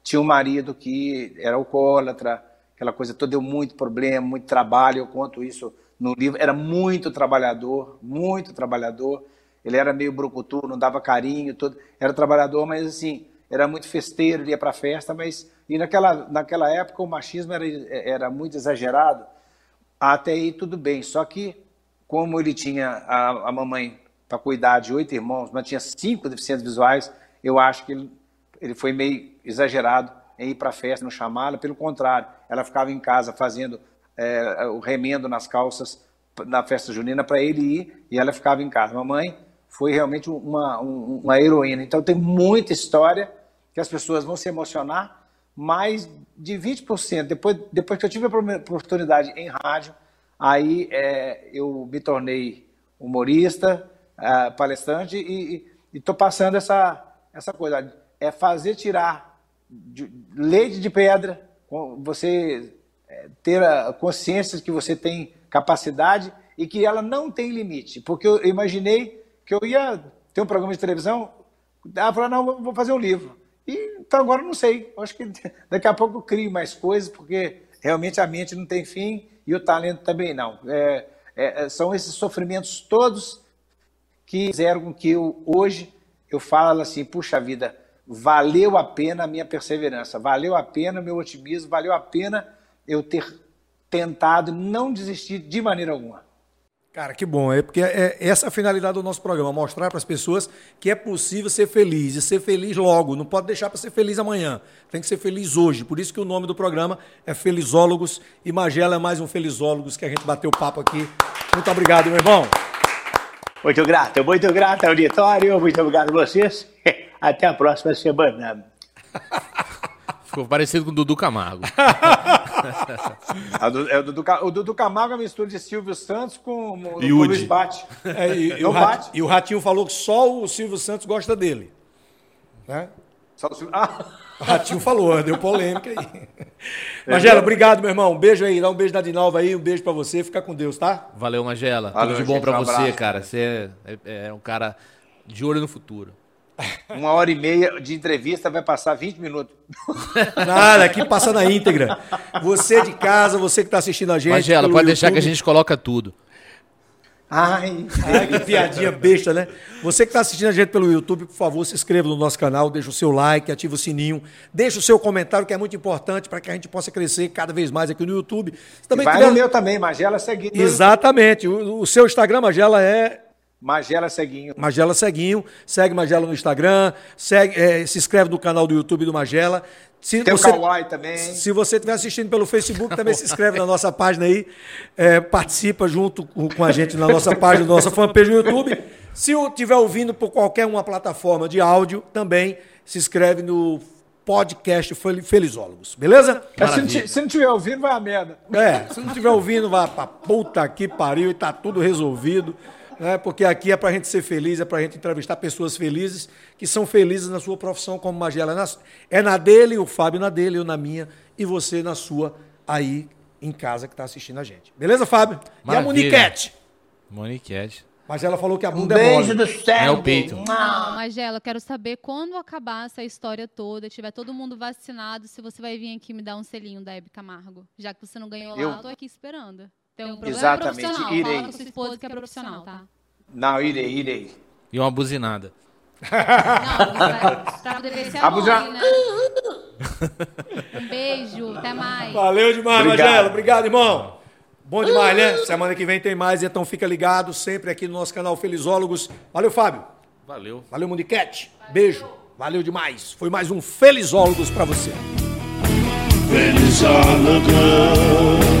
tinha um marido que era alcoólatra, aquela coisa toda, deu muito problema, muito trabalho, eu conto isso no livro. Era muito trabalhador, muito trabalhador. Ele era meio brucutu, não dava carinho, todo. era trabalhador, mas assim, era muito festeiro, ele ia para festa, mas e naquela, naquela época o machismo era, era muito exagerado. Até aí tudo bem, só que como ele tinha a, a mamãe para cuidar de oito irmãos, mas tinha cinco deficientes visuais, eu acho que ele, ele foi meio exagerado em ir para a festa, não chamá-la, pelo contrário, ela ficava em casa fazendo é, o remendo nas calças na festa junina para ele ir e ela ficava em casa. Mamãe foi realmente uma, uma heroína. Então tem muita história que as pessoas vão se emocionar, mais de 20%. Depois, depois que eu tive a oportunidade em rádio, aí é, eu me tornei humorista, é, palestrante e estou passando essa, essa coisa. É fazer tirar de, leite de pedra, você é, ter a consciência de que você tem capacidade e que ela não tem limite. Porque eu imaginei que eu ia ter um programa de televisão, ah, falar, não, vou fazer um livro. E, então agora não sei. Acho que daqui a pouco eu crio mais coisas, porque realmente a mente não tem fim e o talento também não. É, é, é são esses sofrimentos todos que fizeram com que eu, hoje eu falo assim, puxa vida, valeu a pena a minha perseverança, valeu a pena o meu otimismo, valeu a pena eu ter tentado não desistir de maneira alguma. Cara, que bom. É porque é essa é a finalidade do nosso programa, mostrar para as pessoas que é possível ser feliz e ser feliz logo. Não pode deixar para ser feliz amanhã. Tem que ser feliz hoje. Por isso que o nome do programa é Felizólogos e Magela é mais um Felizólogos que a gente bateu papo aqui. Muito obrigado, meu irmão. Muito grato, muito grato, auditório. Muito obrigado a vocês. Até a próxima semana. Ficou parecido com o Dudu Camargo. é o, Dudu, o Dudu Camargo é uma mistura de Silvio Santos com o, o Luiz Bate. É, e, e, o Bate. e o Ratinho falou que só o Silvio Santos gosta dele. Né? Só o Silvio... Ah. O Ratinho falou, deu polêmica aí. É Magela, obrigado, meu irmão. Um beijo aí, dá um beijo da Dinalva aí, um beijo pra você, fica com Deus, tá? Valeu, Magela. Valeu, Tudo de bom gente, pra um você, abraço. cara. Você é, é, é um cara de olho no futuro. Uma hora e meia de entrevista vai passar 20 minutos. Nada, aqui passa na íntegra. Você de casa, você que está assistindo a gente. Magela, pode YouTube. deixar que a gente coloca tudo. Ai, ai, que piadinha besta, né? Você que está assistindo a gente pelo YouTube, por favor, se inscreva no nosso canal, deixa o seu like, ativa o sininho, deixa o seu comentário, que é muito importante para que a gente possa crescer cada vez mais aqui no YouTube. Também vai tiver... no meu também, Magela Seguindo. Exatamente. O, o seu Instagram, Magela, é Magela Ceguinho. Magela Ceguinho. Segue Magela no Instagram. Segue, é, se inscreve no canal do YouTube do Magela. Se Tem você, o Kawaii também. Se você estiver assistindo pelo Facebook, também se inscreve na nossa página aí. É, participa junto com a gente na nossa página, na nossa fanpage no YouTube. Se estiver ouvindo por qualquer uma plataforma de áudio, também se inscreve no podcast Felizólogos, beleza? É, se, não, estiver ouvindo, vai a merda. É, se não estiver ouvindo, vai pra puta que pariu e tá tudo resolvido né? porque aqui é para a gente ser feliz, é para a gente entrevistar pessoas felizes, que são felizes na sua profissão, como Magela é na, é na dele, o Fábio na dele, eu na minha, e você na sua aí em casa que está assistindo a gente. Beleza, Fábio? Maravilha. E a Moniquete? Moniquete. Mas ela falou que a bunda um é beijo do céu. É o peito. Magela, eu quero saber quando acabar essa história toda, tiver todo mundo vacinado, se você vai vir aqui me dar um selinho da Hebe Camargo. Já que você não ganhou lá, eu tô aqui esperando. Tem um problema Exatamente, profissional. irei. Fala com sua esposa que é profissional, tá? Não, irei, irei. E uma buzinada. Não, pra, pra poder ver se é buzina... né? Um beijo, até mais. Valeu demais, Obrigado. Magela. Obrigado, irmão. Bom demais, né? Semana que vem tem mais, então fica ligado sempre aqui no nosso canal Felizólogos. Valeu, Fábio. Valeu. Valeu, Muniquete. Beijo. Valeu demais. Foi mais um Felizólogos para você. Felizólogos.